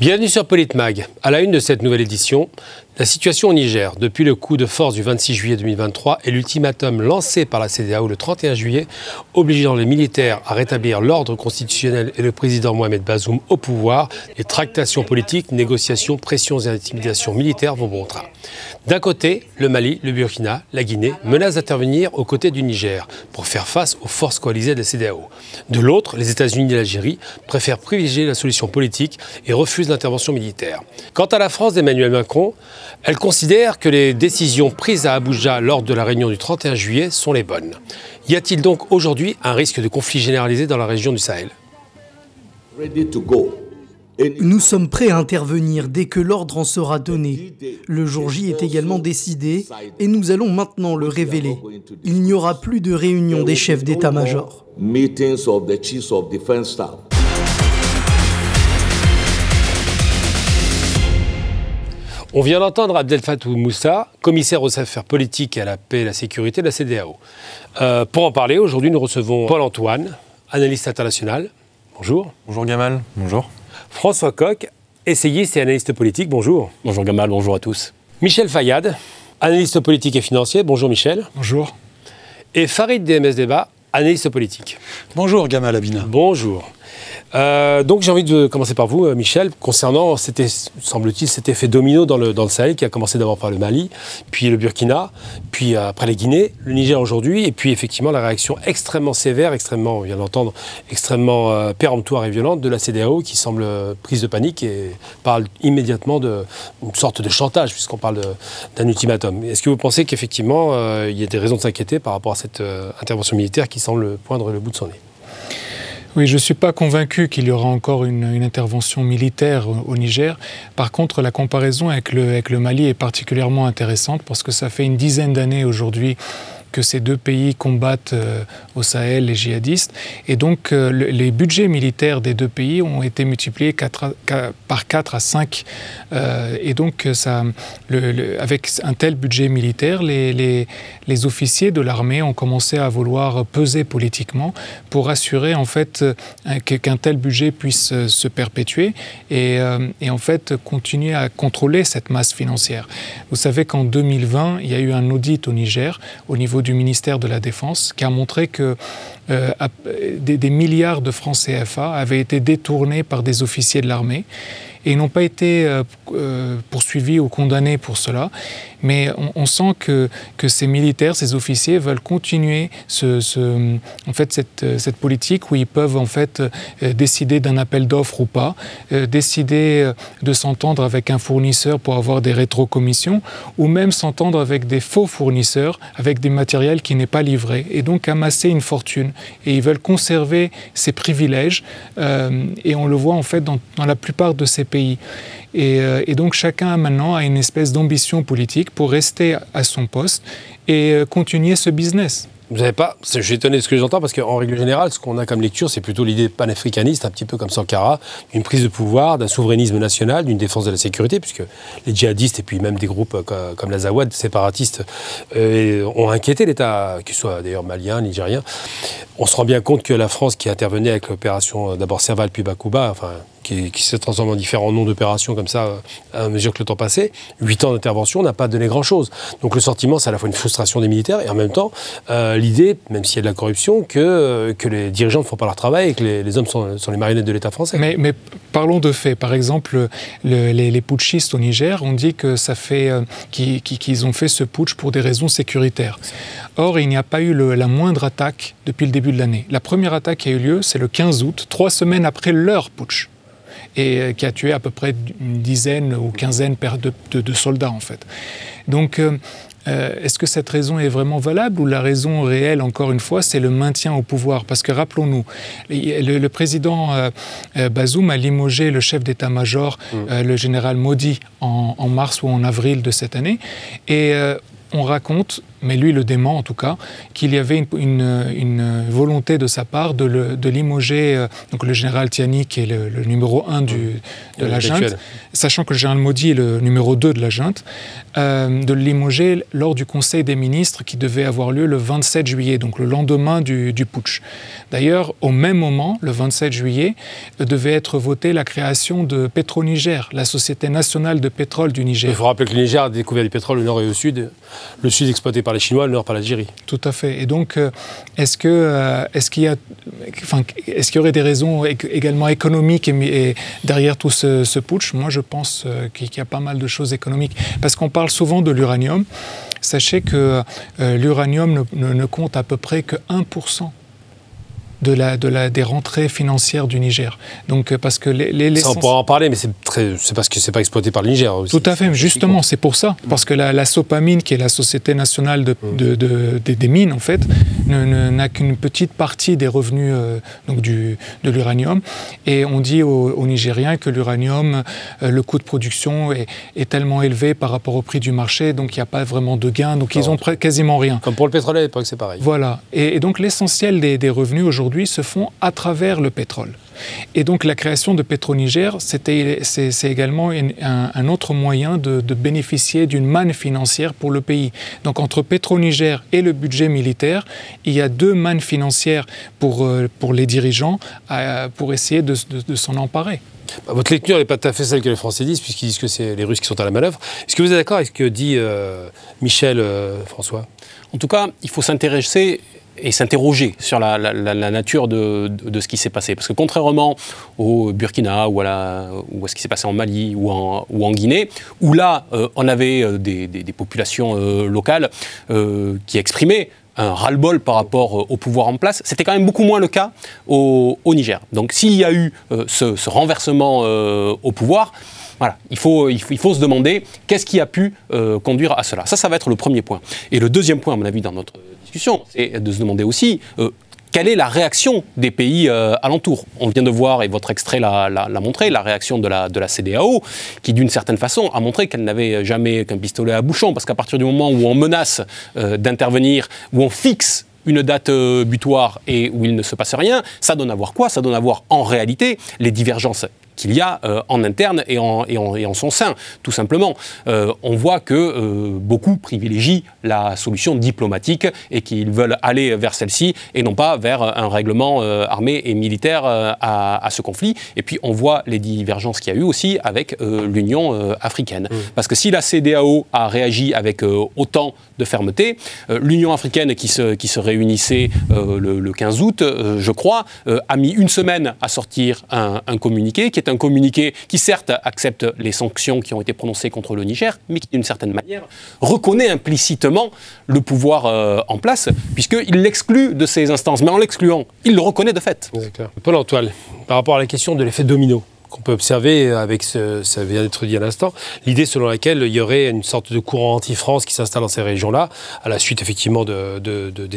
Bienvenue sur Politmag. À la une de cette nouvelle édition, la situation au Niger, depuis le coup de force du 26 juillet 2023 et l'ultimatum lancé par la CDAO le 31 juillet, obligeant les militaires à rétablir l'ordre constitutionnel et le président Mohamed Bazoum au pouvoir, les tractations politiques, négociations, pressions et intimidations militaires vont bon train. D'un côté, le Mali, le Burkina, la Guinée menacent d'intervenir aux côtés du Niger pour faire face aux forces coalisées de la CDAO. De l'autre, les États-Unis et l'Algérie préfèrent privilégier la solution politique et refusent l'intervention militaire. Quant à la France d'Emmanuel Macron, elle considère que les décisions prises à Abuja lors de la réunion du 31 juillet sont les bonnes. Y a-t-il donc aujourd'hui un risque de conflit généralisé dans la région du Sahel? Nous sommes prêts à intervenir dès que l'ordre en sera donné. Le jour J est également décidé et nous allons maintenant le révéler. Il n'y aura plus de réunion des chefs d'état-major. On vient d'entendre Abdel Fatou Moussa, commissaire aux affaires politiques et à la paix et la sécurité de la CDAO. Euh, pour en parler, aujourd'hui, nous recevons Paul-Antoine, analyste international. Bonjour. Bonjour Gamal. Bonjour. François Coq, essayiste et analyste politique. Bonjour. Bonjour Gamal, bonjour à tous. Michel Fayad, analyste politique et financier. Bonjour Michel. Bonjour. Et Farid DMS Débat, analyste politique. Bonjour Gamal Abina. Bonjour. Euh, donc j'ai envie de commencer par vous, euh, Michel, concernant, semble-t-il, cet effet domino dans le, dans le Sahel qui a commencé d'abord par le Mali, puis le Burkina, puis euh, après les Guinées, le Niger aujourd'hui, et puis effectivement la réaction extrêmement sévère, extrêmement, on vient d'entendre, extrêmement péremptoire et violente de la CDAO qui semble prise de panique et parle immédiatement d'une sorte de chantage puisqu'on parle d'un ultimatum. Est-ce que vous pensez qu'effectivement il y a des raisons de s'inquiéter par rapport à cette intervention militaire qui semble poindre le bout de son nez? Oui, je ne suis pas convaincu qu'il y aura encore une, intervention militaire au, Niger. Par contre, la comparaison avec le, avec le Mali est particulièrement intéressante parce que ça fait une dizaine d'années aujourd'hui que ces deux pays combattent euh, au Sahel les djihadistes. Et donc, euh, les budgets militaires des deux pays ont été multipliés par 4 à 5. Euh, et donc, ça, avec un tel budget militaire, les, les, officiers de l'armée ont commencé à vouloir peser politiquement pour assurer en fait qu'un tel budget puisse se perpétuer et, et en fait continuer à contrôler cette masse financière. Vous savez qu'en 2020, il y a eu un audit au Niger au niveau du ministère de la Défense qui a montré que euh, des, des, milliards de francs CFA avaient été détournés par des officiers de l'armée et n'ont pas été euh, euh, poursuivis ou condamnés pour cela. Mais on, sent que, que, ces militaires, ces officiers veulent continuer en fait, cette, cette, politique où ils peuvent en fait euh, décider d'un appel d'offres ou pas, décider de s'entendre avec un fournisseur pour avoir des rétrocommissions ou même s'entendre avec des faux fournisseurs avec des matériels qui n'est pas livré et donc amasser une fortune. Et ils veulent conserver ces privilèges et on le voit en fait dans, dans la plupart de ces pays. Euh, et, donc chacun maintenant a une espèce d'ambition politique pour rester à son poste et euh, continuer ce business. Vous n'avez pas, je suis étonné de ce que j'entends parce qu'en règle générale, ce qu'on a comme lecture, c'est plutôt l'idée panafricaniste, un petit peu comme Sankara, d'une prise de pouvoir, d'un souverainisme national, d'une défense de la sécurité, puisque les djihadistes et puis même des groupes euh, comme, la Zawad, séparatistes, ont inquiété l'État, qu'il soit d'ailleurs malien, nigérien. On se rend bien compte que la France, qui intervenait avec l'opération d'abord Serval puis Bakuba, enfin qui, qui se transforme en différents noms d'opérations comme ça à mesure que le temps passait, huit ans d'intervention n'a pas donné grand-chose. Donc le sentiment, c'est à la fois une frustration des militaires et en même temps euh, l'idée, même s'il y a de la corruption, que, euh, que les dirigeants ne font pas leur travail et que les, hommes sont, sont, les marionnettes de l'État français. Mais, parlons de faits. Par exemple, le, les, putschistes au Niger ont dit que ça fait euh, qu'ils ont fait ce putsch pour des raisons sécuritaires. Or, il n'y a pas eu la moindre attaque depuis le début de l'année. La première attaque qui a eu lieu, c'est le 15 août, trois semaines après leur putsch et euh, qui a tué à peu près une dizaine ou quinzaine de, de, de soldats en fait. Donc euh, euh, est-ce que cette raison est vraiment valable ou la raison réelle, encore une fois, c'est le maintien au pouvoir? Parce que rappelons-nous, le, le, président euh, Bazoum a limogé le chef d'état-major, mmh. euh, le général Modi, en, en, mars ou en avril de cette année. Et on raconte mais lui le dément en tout cas, qu'il y avait une, volonté de sa part de, limoger euh, donc le général Tiani, qui est le, numéro 1 du, de la junte, sachant que le général Maudit est le numéro 2 de la junte, euh, de le limoger lors du Conseil des ministres qui devait avoir lieu le 27 juillet, donc le lendemain du, du putsch. D'ailleurs, au même moment, le 27 juillet, devait être votée la création de Pétroniger, la Société nationale de pétrole du Niger. Il faut rappeler que le Niger a découvert du pétrole au nord et au sud, le sud exploité par les Chinois, le nord par l'Algérie. Tout à fait. Et donc, euh, est-ce que euh, est-ce qu'il y a, enfin, est-ce qu'il y aurait des raisons également économiques derrière tout ce, putsch? Moi, je pense euh, qu'il y a pas mal de choses économiques, parce qu'on parle souvent de l'uranium. Sachez que l'uranium ne, compte à peu près que 1% de la, de la, des rentrées financières du Niger. Donc, euh, parce que les, les ça, on pourra en parler, mais c'est parce que c'est pas exploité par le Niger aussi. Tout à fait, justement, c'est pour ça. Parce que la, la, Sopamine, qui est la Société nationale de, mm. de, de, des mines, en fait, n'a qu'une petite partie des revenus euh, donc du, de l'uranium. Et on dit aux, Nigériens que l'uranium, euh, le coût de production est, est, tellement élevé par rapport au prix du marché, donc il n'y a pas vraiment de gain, donc ils ont quasiment rien. Comme pour le pétrole à l'époque, c'est pareil. Voilà. Et, et donc l'essentiel des, des revenus aujourd'hui, se font à travers le pétrole. Et donc la création de Pétroniger, c'est également un, autre moyen de, bénéficier d'une manne financière pour le pays. Donc entre Pétroniger et le budget militaire, il y a deux mannes financières pour, euh, pour les dirigeants euh, pour essayer de, s'en emparer. Bah, votre lecture n'est pas tout à fait celle que les Français disent, puisqu'ils disent que c'est les Russes qui sont à la manœuvre. Est-ce que vous êtes d'accord avec ce que dit euh, Michel François? En tout cas, il faut s'intéresser et s'interroger sur la, nature de, ce qui s'est passé. Parce que contrairement au Burkina ou à, ce qui s'est passé en Mali ou en, Guinée, où là, euh, on avait euh, des, populations euh, locales qui exprimaient un ras-le-bol par rapport au pouvoir en place. C'était quand même beaucoup moins le cas au, Niger. Donc s'il y a eu ce, renversement au pouvoir, voilà, il faut, il faut, se demander qu'est-ce qui a pu conduire à cela. Ça, ça va être le premier point. Et le deuxième point, à mon avis, dans notre c'est de se demander aussi euh, quelle est la réaction des pays euh, alentours. On vient de voir, et votre extrait l'a montré, la réaction de la, CDAO, qui d'une certaine façon a montré qu'elle n'avait jamais qu'un pistolet à bouchon, parce qu'à partir du moment où on menace euh, d'intervenir, où on fixe une date butoir et où il ne se passe rien, ça donne à voir quoi? Ça donne à voir en réalité les divergences qu'il y a euh, en interne et en, et, en, son sein, tout simplement. Euh, on voit que euh, beaucoup privilégient la solution diplomatique et qu'ils veulent aller vers celle-ci et non pas vers un règlement armé et militaire à, ce conflit. Et puis on voit les divergences qu'il y a eu aussi avec l'Union africaine. Mmh. Parce que si la CDAO a réagi avec autant de fermeté, l'Union africaine qui se, qui se réunissait le, 15 août, je crois, a mis une semaine à sortir un, un communiqué qui est un communiqué qui certes accepte les sanctions qui ont été prononcées contre le Niger, mais qui d'une certaine manière reconnaît implicitement le pouvoir euh, en place, puisqu'il l'exclut de ces instances. Mais en l'excluant, il le reconnaît de fait. Paul Antoine, par rapport à la question de l'effet domino, qu'on peut observer avec ce, ça vient d'être dit à l'instant, l'idée selon laquelle il y aurait une sorte de courant anti-France qui s'installe dans ces régions-là, à la suite effectivement de,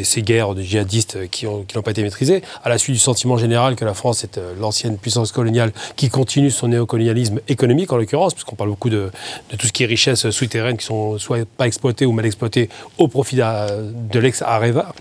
ces guerres de djihadistes qui n'ont pas été maîtrisées, à la suite du sentiment général que la France est euh, l'ancienne puissance coloniale qui continue son néocolonialisme économique en l'occurrence, puisqu'on parle beaucoup de, tout ce qui est richesses souterraines qui sont soit pas exploitées ou mal exploitées au profit de l'ex-Areva.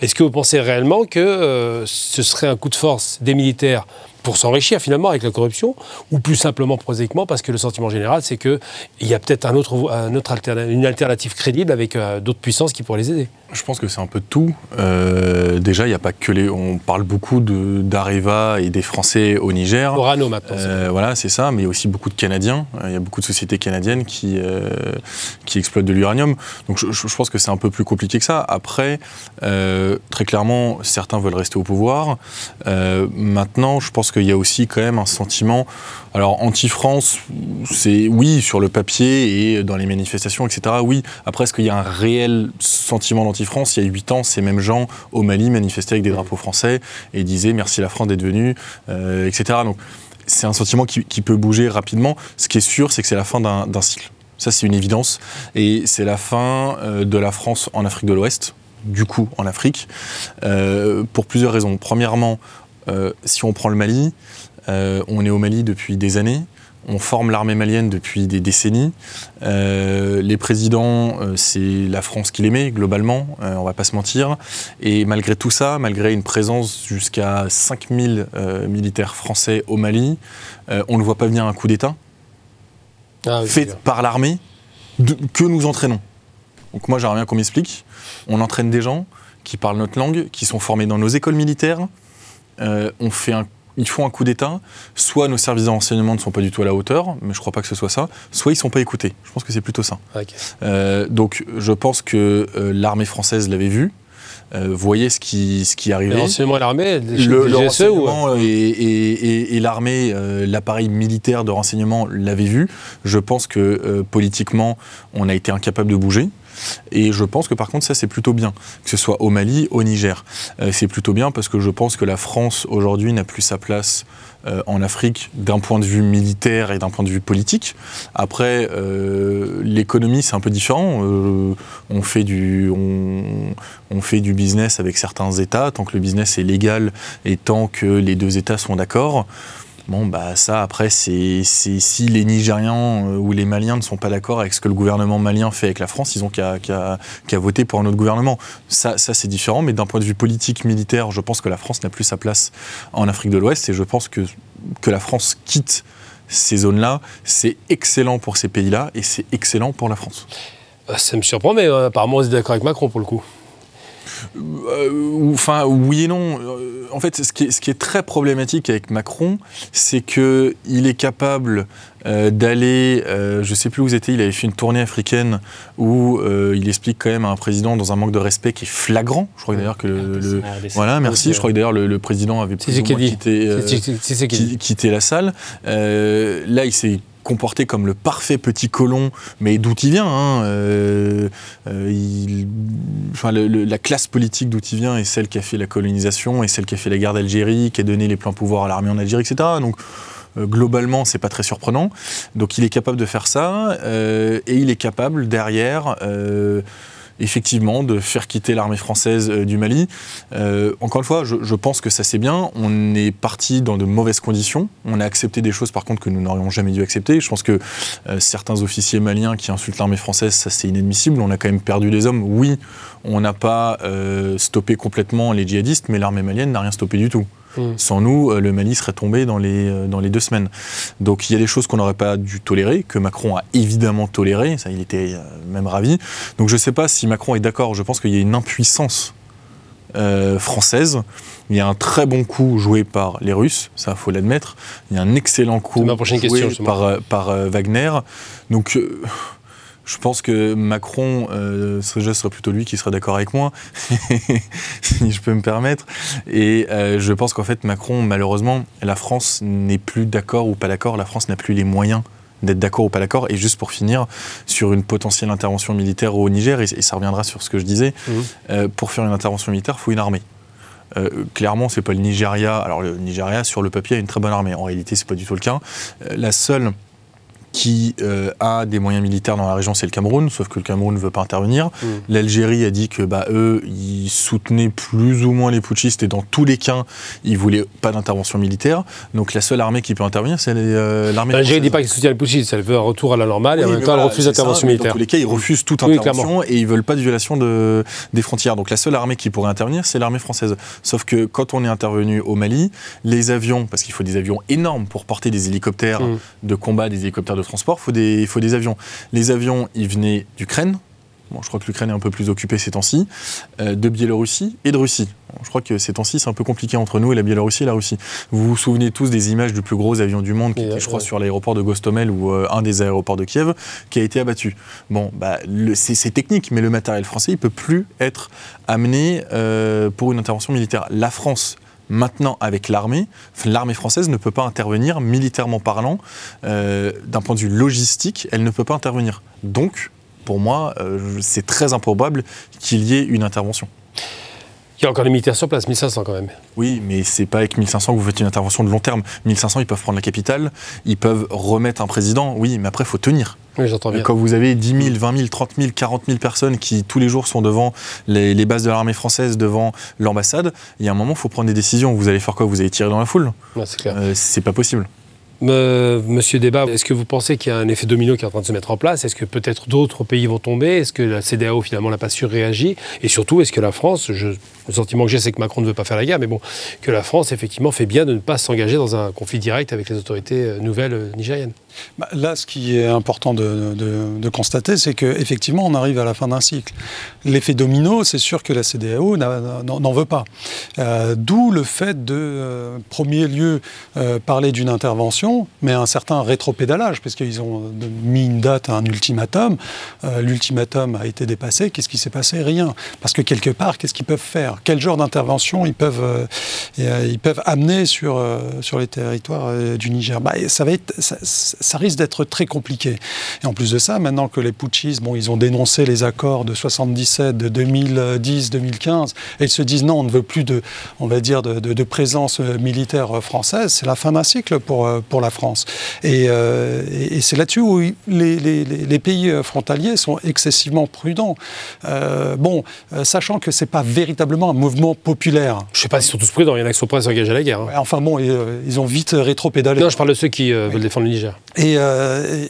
Est-ce que vous pensez réellement que euh, ce serait un coup de force des militaires pour s'enrichir finalement avec la corruption, ou plus simplement prosaïquement parce que le sentiment général, c'est qu'il y a peut-être un autre, un autre une alternative crédible avec euh, d'autres puissances qui pourraient les aider. Je pense que c'est un peu tout. Euh, déjà, il n'y a pas que les. On parle beaucoup d'Areva et des Français au Niger. Orano maintenant. Euh, voilà, c'est ça, mais il y a aussi beaucoup de Canadiens. Il y a beaucoup de sociétés canadiennes qui, qui exploitent de l'uranium. Donc je, je, pense que c'est un peu plus compliqué que ça. Après, très clairement, certains veulent rester au pouvoir. maintenant, je pense qu'il y a aussi quand même un sentiment, alors anti-France, c'est oui sur le papier et dans les manifestations, etc. Oui. Après, est-ce qu'il y a un réel sentiment d'anti-France? Il y a huit ans, ces mêmes gens au Mali manifestaient avec des drapeaux français et disaient merci la France d'être venue, euh, etc. Donc c'est un sentiment qui, peut bouger rapidement. Ce qui est sûr, c'est que c'est la fin d'un cycle. Ça, c'est une évidence. Et c'est la fin euh, de la France en Afrique de l'Ouest, du coup en Afrique, euh, pour plusieurs raisons. Premièrement, si on prend le Mali, euh, on est au Mali depuis des années. On forme l'armée malienne depuis des décennies. Euh, les présidents, euh, c'est la France qui les met, globalement, on va pas se mentir. Et malgré tout ça, malgré une présence jusqu'à 5000 militaires français au Mali, on ne voit pas venir un coup d'État ah fait par l'armée que nous entraînons. Donc moi, j'aimerais bien qu'on m'explique. On entraîne des gens qui parlent notre langue, qui sont formés dans nos écoles militaires. On fait un ils font un coup d'État, soit nos services de renseignement ne sont pas du tout à la hauteur, mais je ne crois pas que ce soit ça, soit ils ne sont pas écoutés. Je pense que c'est plutôt ça. Euh, donc je pense que euh, l'armée française l'avait vu, euh, voyait ce qui, ce qui arrivait. Le renseignement et l'armée Le, le renseignement et, l'armée, l'appareil militaire de renseignement l'avait vu. Je pense que politiquement, on a été incapable de bouger. Et je pense que par contre, ça, c'est plutôt bien, que ce soit au Mali, au Niger. Euh, c'est plutôt bien parce que je pense que la France, aujourd'hui, n'a plus sa place euh, en Afrique d'un point de vue militaire et d'un point de vue politique. Après, euh, l'économie, c'est un peu différent. on, fait du, on, fait du business avec certains États, tant que le business est légal et tant que les deux États sont d'accord. Bon, bah ça, après, c'est si les Nigérians euh, ou les Maliens ne sont pas d'accord avec ce que le gouvernement malien fait avec la France, ils ont qu'à voter pour un autre gouvernement. Ça, ça c'est différent, mais d'un point de vue politique, militaire, je pense que la France n'a plus sa place en Afrique de l'Ouest et je pense que, que la France quitte ces zones-là. C'est excellent pour ces pays-là et c'est excellent pour la France. Euh, ça me surprend, mais euh, apparemment, vous êtes d'accord avec Macron pour le coup. Euh, enfin, oui et non. Euh, en fait, ce qui, est, ce qui est très problématique avec Macron, c'est qu'il est capable euh, d'aller, je ne sais plus où vous étiez, il avait fait une tournée africaine où il explique quand même à un président dans un manque de respect qui est flagrant. Je crois d'ailleurs que le, voilà, merci. Je crois que d'ailleurs le, président avait plus quitté, quitté, la salle. là, il s'est comporté comme le parfait petit colon, mais d'où il vient. Hein, euh, euh, enfin, la classe politique d'où il vient est celle qui a fait la colonisation, et celle qui a fait la guerre d'Algérie, qui a donné les pleins pouvoirs à l'armée en Algérie, etc. Donc euh, globalement, c'est pas très surprenant. Donc il est capable de faire ça, et il est capable derrière effectivement de faire quitter l'armée française euh, du Mali. Euh, encore une fois, je, pense que ça c'est bien. On est parti dans de mauvaises conditions. On a accepté des choses par contre que nous n'aurions jamais dû accepter. Je pense que euh, certains officiers maliens qui insultent l'armée française, ça c'est inadmissible. On a quand même perdu des hommes. Oui, on n'a pas stoppé complètement les djihadistes, mais l'armée malienne n'a rien stoppé du tout. Mm. Sans nous, euh, le Mali serait tombé dans les, euh, dans les deux semaines. Donc il y a des choses qu'on n'aurait pas dû tolérer, que Macron a évidemment toléré, ça il était euh, même ravi. Donc je ne sais pas si Macron est d'accord, je pense qu'il y a une impuissance française. Il y a un très bon coup joué par les Russes, ça faut l'admettre. Il y a un excellent coup joué par, par Wagner. Donc je pense que Macron, euh, ce serait plutôt lui qui serait d'accord avec moi, si je peux me permettre. Et euh, je pense qu'en fait, Macron, malheureusement, la France n'est plus d'accord ou pas d'accord. La France n'a plus les moyens d'être d'accord ou pas d'accord. Et juste pour finir, sur une potentielle intervention militaire au Niger, et, ça reviendra sur ce que je disais, mmh. euh, pour faire une intervention militaire, il faut une armée. Euh, clairement, c'est pas le Nigeria. Alors le Nigeria, sur le papier, a une très bonne armée. En réalité, c'est pas du tout le cas. la seule qui euh, a des moyens militaires dans la région, c'est le Cameroun, sauf que le Cameroun ne veut pas intervenir. Mm. L'Algérie a dit que bah, eux, ils soutenaient plus ou moins les putschistes et dans tous les cas, ils voulaient pas d'intervention militaire. Donc la seule armée qui peut intervenir, c'est euh, l'armée L'Algérie ne dit pas qu'ils soutiennent les putschistes, elle veut un retour à la normale et en même temps, elle refuse l'intervention militaire. Dans tous les cas, ils refusent toute intervention et ils veulent pas de violation de, des frontières. Donc la seule armée qui pourrait intervenir, c'est l'armée française. Sauf que quand on est intervenu au Mali, les avions, parce qu'il faut des avions énormes pour porter des hélicoptères mm. de combat, des hélicoptères de transport, faut des, il faut des avions. Les avions, ils venaient d'Ukraine. Bon, je crois que l'Ukraine est un peu plus occupée ces temps-ci, euh, de Biélorussie et de Russie. je crois que ces temps-ci, c'est un peu compliqué entre nous et la Biélorussie et la Russie. Vous vous souvenez tous des images du plus gros avion du monde, qui était, je crois, sur l'aéroport de Gostomel ou euh, un des aéroports de Kiev, qui a été abattu. Bon, bah, c'est technique, mais le matériel français, il peut plus être amené euh, pour une intervention militaire. La France Maintenant, avec l'armée, l'armée française ne peut pas intervenir, militairement parlant, euh, d'un point de vue logistique, elle ne peut pas intervenir. Donc, pour moi, euh, c'est très improbable qu'il y ait une intervention. Il y a encore des militaires sur place, 1500 quand même. Oui, mais c'est pas avec 1500 que vous faites une intervention de long terme. 1500, ils peuvent prendre la capitale, ils peuvent remettre un président, oui, mais après, il faut tenir. Oui, j'entends bien. Quand vous avez 10 000, 20 000, 30 000, 40 000 personnes qui, tous les jours, sont devant les, bases de l'armée française, devant l'ambassade, il y a un moment, il faut prendre des décisions. Vous allez faire quoi? Vous allez tirer dans la foule? C'est clair. Euh, c'est pas possible. Monsieur Débat, est-ce que vous pensez qu'il y a un effet domino qui est en train de se mettre en place? Est-ce que peut-être d'autres pays vont tomber? Est-ce que la CDAO finalement n'a pas surréagi? Et surtout, est-ce que la France, je, le sentiment que j'ai, c'est que Macron ne veut pas faire la guerre, mais bon, que la France effectivement fait bien de ne pas s'engager dans un conflit direct avec les autorités euh, nouvelles euh, nigériennes Là, ce qui est important de, constater, c'est qu'effectivement, on arrive à la fin d'un cycle. L'effet domino, c'est sûr que la CDAO n'en veut pas. Euh, d'où le fait de, premier lieu, parler d'une intervention, mais un certain rétropédalage, parce qu'ils ont mis une date à un ultimatum. L'ultimatum a été dépassé. Qu'est-ce qui s'est passé? Rien. Parce que quelque part, qu'est-ce qu'ils peuvent faire? Quel genre d'intervention ils peuvent, amener sur, les territoires du Niger? Bah, ça, va être, risque d'être très compliqué. Et en plus de ça, maintenant que les putschistes, bon, ils ont dénoncé les accords de 77, de 2010, 2015, et ils se disent non, on ne veut plus de, on va dire, de, de, présence militaire française, c'est la fin d'un cycle pour, pour la France. Et, et, c'est là-dessus où les, les, les, pays frontaliers sont excessivement prudents. Euh, bon, sachant que c'est pas véritablement un mouvement populaire. Je ne sais pas s'ils sont tous prudents, il y en a qui sont prêts à s'engager à la guerre. Hein. enfin bon, ils ont vite rétro-pédalé. Non, je parle de ceux qui euh, veulent défendre le Niger. Et, euh,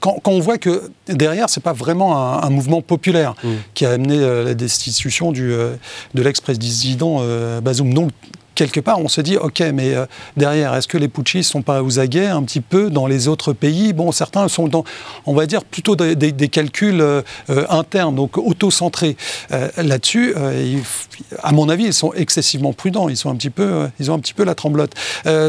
quand, on voit que derrière, c'est pas vraiment un, mouvement populaire mm. qui a amené euh, la destitution du, de l'ex-président Bazoum. Donc quelque part, on se dit, OK, mais euh, derrière, est-ce que les putschistes sont pas aux aguets un petit peu dans les autres pays? Bon, certains sont dans, on va dire, plutôt des, calculs euh, euh, internes, donc auto-centrés. Là-dessus, à mon avis, ils sont excessivement prudents. Ils, sont un petit peu, ils ont un petit peu la tremblote.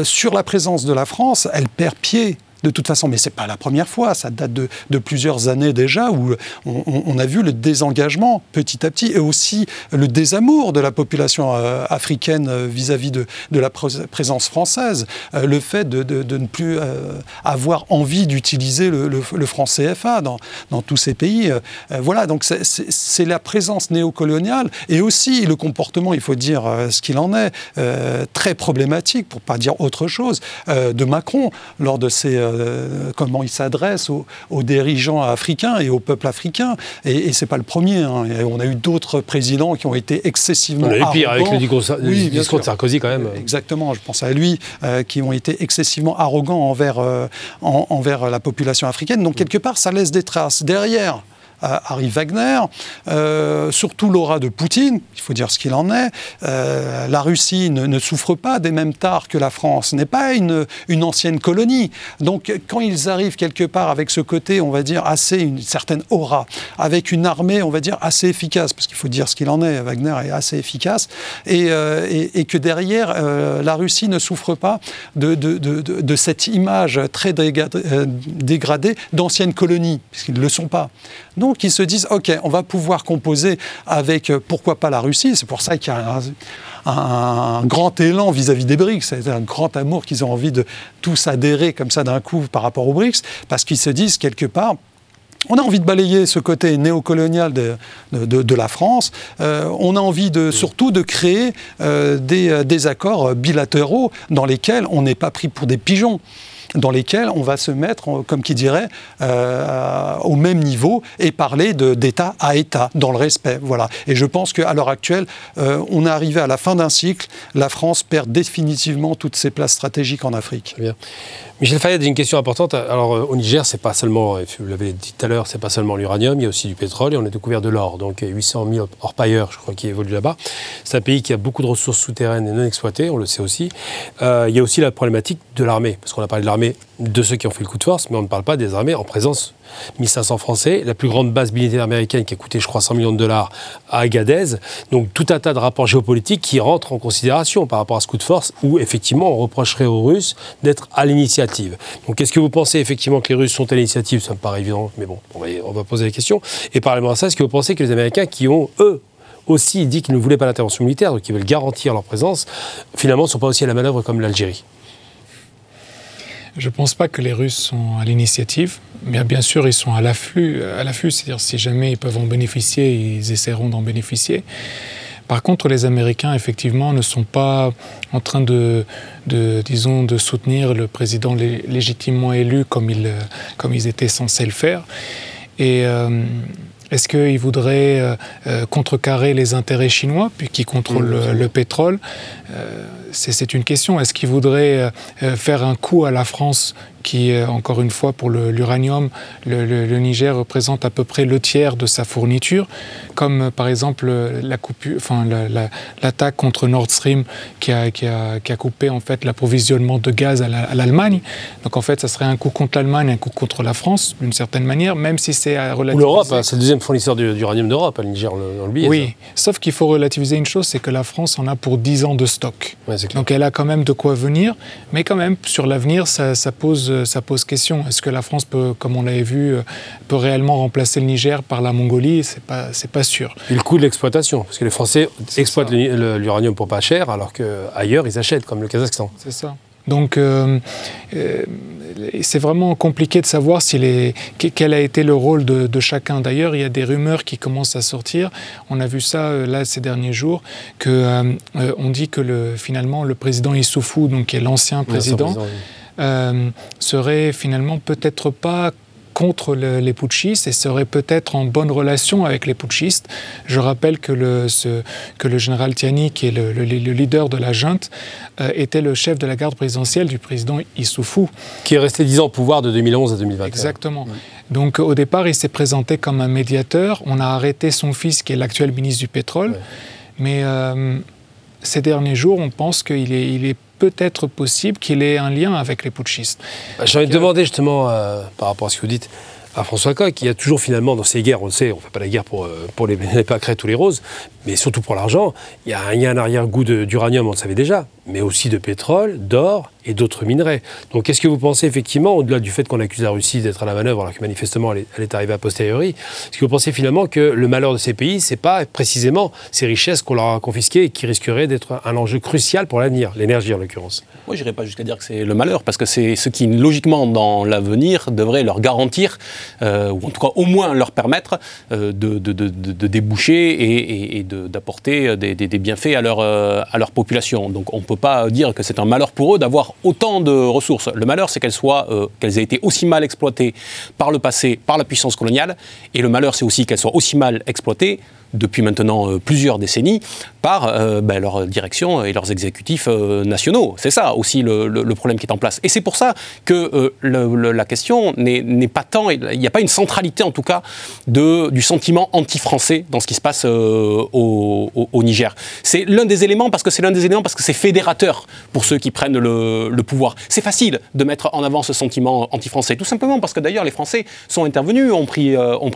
sur la présence de la France, elle perd pied de toute façon, mais ce n'est pas la première fois, ça date de, plusieurs années déjà, où on, a vu le désengagement petit à petit, et aussi le désamour de la population euh, africaine euh, vis-à-vis de, la présence française, euh, le fait de, ne plus avoir envie d'utiliser le, franc CFA dans, dans tous ces pays. voilà, donc c'est la présence néocoloniale, et aussi le comportement, il faut dire ce qu'il en est, très problématique, pour ne pas dire autre chose, de Macron lors de ses euh, comment il s'adresse aux, dirigeants africains et au peuple africain. Et, et c'est pas le premier. Hein. on a eu d'autres présidents qui ont été excessivement. On a eu pire avec le discours, de Sarkozy quand même. Exactement, je pense à lui, euh, qui ont été excessivement arrogants envers, euh, envers la population africaine. Donc quelque part, ça laisse des traces. Derrière, arrive Wagner, euh, surtout l'aura de Poutine, il faut dire ce qu'il en est. Euh, la Russie ne, souffre pas des mêmes tares que la France, n'est pas une, ancienne colonie. Donc quand ils arrivent quelque part avec ce côté, on va dire, assez, une certaine aura, avec une armée, on va dire, assez efficace, parce qu'il faut dire ce qu'il en est, Wagner est assez efficace, et, euh, que derrière, la Russie ne souffre pas de, cette image très dégradée d'ancienne colonie, puisqu'ils ne le sont pas. Ils se disent, OK, on va pouvoir composer avec, euh, pourquoi pas la Russie, c'est pour ça qu'il y a un, grand élan vis-à-vis des BRICS, c'est un grand amour qu'ils ont envie de tous adhérer comme ça d'un coup par rapport aux BRICS, parce qu'ils se disent quelque part, on a envie de balayer ce côté néocolonial de, la France. Euh, on a envie surtout de créer euh, des, accords bilatéraux dans lesquels on n'est pas pris pour des pigeons dans lesquels on va se mettre, comme qui dirait, euh, au même niveau et parler d'État à État, dans le respect. Voilà. Et je pense qu'à l'heure actuelle, euh, on est arrivé à la fin d'un cycle. La France perd définitivement toutes ses places stratégiques en Afrique. Michel a une question importante. Alors, euh, au Niger, c'est pas seulement, vous l'avez dit tout à l'heure, c'est pas seulement l'uranium, il y a aussi du pétrole et on a découvert de l'or. Donc, 800 000 orpailleurs, je crois, qui évoluent là-bas. C'est un pays qui a beaucoup de ressources souterraines et non exploitées, on le sait aussi. il y a aussi la problématique de l'armée, parce qu'on a parlé de l'armée de ceux qui ont fait le coup de force, mais on ne parle pas des armées en présence. 1500 Français, la plus grande base militaire américaine qui a coûté, je crois, 100 millions de dollars à Agadez. Donc tout un tas de rapports géopolitiques qui rentrent en considération par rapport à ce coup de force, où effectivement on reprocherait aux Russes d'être à l'initiative. Donc est-ce que vous pensez effectivement que les Russes sont à l'initiative? Ça me paraît évident, mais bon, on va, poser la question. Et parallèlement à ça, est-ce que vous pensez que les Américains qui ont, eux, aussi dit qu'ils ne voulaient pas l'intervention militaire, donc ils veulent garantir leur présence, finalement ne sont pas aussi à la manœuvre comme l'Algérie? Je ne pense pas que les Russes sont à l'initiative, mais bien sûr, ils sont à l'afflux, à l'affût, c'est-à-dire si jamais ils peuvent en bénéficier, ils essaieront d'en bénéficier. Par contre, les Américains, effectivement, ne sont pas en train de, disons, de soutenir le président légitimement élu comme ils, comme ils étaient censés le faire. Et, euh, Est-ce qu'il voudrait contrecarrer les intérêts chinois, puis qui contrôlent le, le, pétrole? C'est une question. Est-ce qu'il voudrait faire un coup à la France qui, encore une fois, pour l'uranium, le, Niger représente à peu près le tiers de sa fourniture, comme par exemple l'attaque enfin, la, contre Nord Stream qui a, qui a, qui a coupé en fait l'approvisionnement de gaz à l'Allemagne. Donc en fait, ça serait un coup contre l'Allemagne, un coup contre la France, d'une certaine manière, même si c'est relativiser. Ou l'Europe, hein, c'est le deuxième fournisseur d'uranium d'Europe, le Niger, dans le. Oui, sauf qu'il faut relativiser une chose, c'est que la France en a pour 10 ans de stock. Donc elle a quand même de quoi venir, mais quand même, sur l'avenir, ça, ça pose euh, ça pose question. Est-ce que la France peut, comme on l'avait vu, euh, peut réellement remplacer le Niger par la Mongolie? C'est pas, c'est pas sûr. Et le coût de l'exploitation, parce que les Français exploitent l'uranium pour pas cher, alors qu'ailleurs ils achètent, comme le Kazakhstan. C'est ça. Donc, euh, c'est vraiment compliqué de savoir quel a été le rôle de, chacun. D'ailleurs, il y a des rumeurs qui commencent à sortir. On a vu ça là ces derniers jours, que on dit que le, finalement le président Issoufou, donc qui est l'ancien président, euh, serait finalement peut-être pas contre les putschistes et serait peut-être en bonne relation avec les putschistes. Je rappelle que le, que le général Tiani, qui est le, leader de la junte, euh, était le chef de la garde présidentielle du président Issoufou. Qui est resté 10 ans au pouvoir de 2011 à 2021. Exactement. Donc au départ, il s'est présenté comme un médiateur. On a arrêté son fils, qui est l'actuel ministre du pétrole. Mais euh, ces derniers jours, on pense qu'il est, il est peut-être possible qu'il ait un lien avec les putschistes. Bah, J'ai envie de demander justement, euh, par rapport à ce que vous dites, à François Coq, qui a toujours finalement dans ces guerres, on le sait, on ne fait pas la guerre pour, euh, les, les pâquerettes ou les roses, mais surtout pour l'argent, il y, a un arrière-goût d'uranium, on le savait déjà, mais aussi de pétrole, d'or et d'autres minerais. Donc qu'est-ce que vous pensez effectivement, au-delà du fait qu'on accuse la Russie d'être à la manœuvre alors que manifestement elle est, arrivée a posteriori, est-ce que vous pensez finalement que le malheur de ces pays, c'est pas précisément ces richesses qu'on leur a confisquées et qui risqueraient d'être un enjeu crucial pour l'avenir, l'énergie en l'occurrence? Moi je n'irais pas jusqu'à dire que c'est le malheur, parce que c'est ce qui logiquement dans l'avenir devrait leur garantir, euh, ou en tout cas au moins leur permettre euh, de, de, déboucher et, et de d'apporter des, bienfaits à leur, euh, à leur population. Donc on ne peut pas dire que c'est un malheur pour eux d'avoir autant de ressources. Le malheur, c'est qu'elles soient, qu'elles aient été aussi mal exploitées par le passé, par la puissance coloniale, et le malheur, c'est aussi qu'elles soient aussi mal exploitées depuis maintenant euh, plusieurs décennies par euh, ben, leur direction et leurs exécutifs euh, nationaux. C'est ça aussi le, problème qui est en place. Et c'est pour ça que la question n'est pas tant, il n'y a pas une centralité en tout cas du sentiment anti-français dans ce qui se passe au, Niger. C'est l'un des éléments parce que c'est l'un des éléments parce que c'est fédérateur pour ceux qui prennent le, pouvoir. C'est facile de mettre en avant ce sentiment anti-français, tout simplement parce que d'ailleurs les Français sont intervenus, ont pris,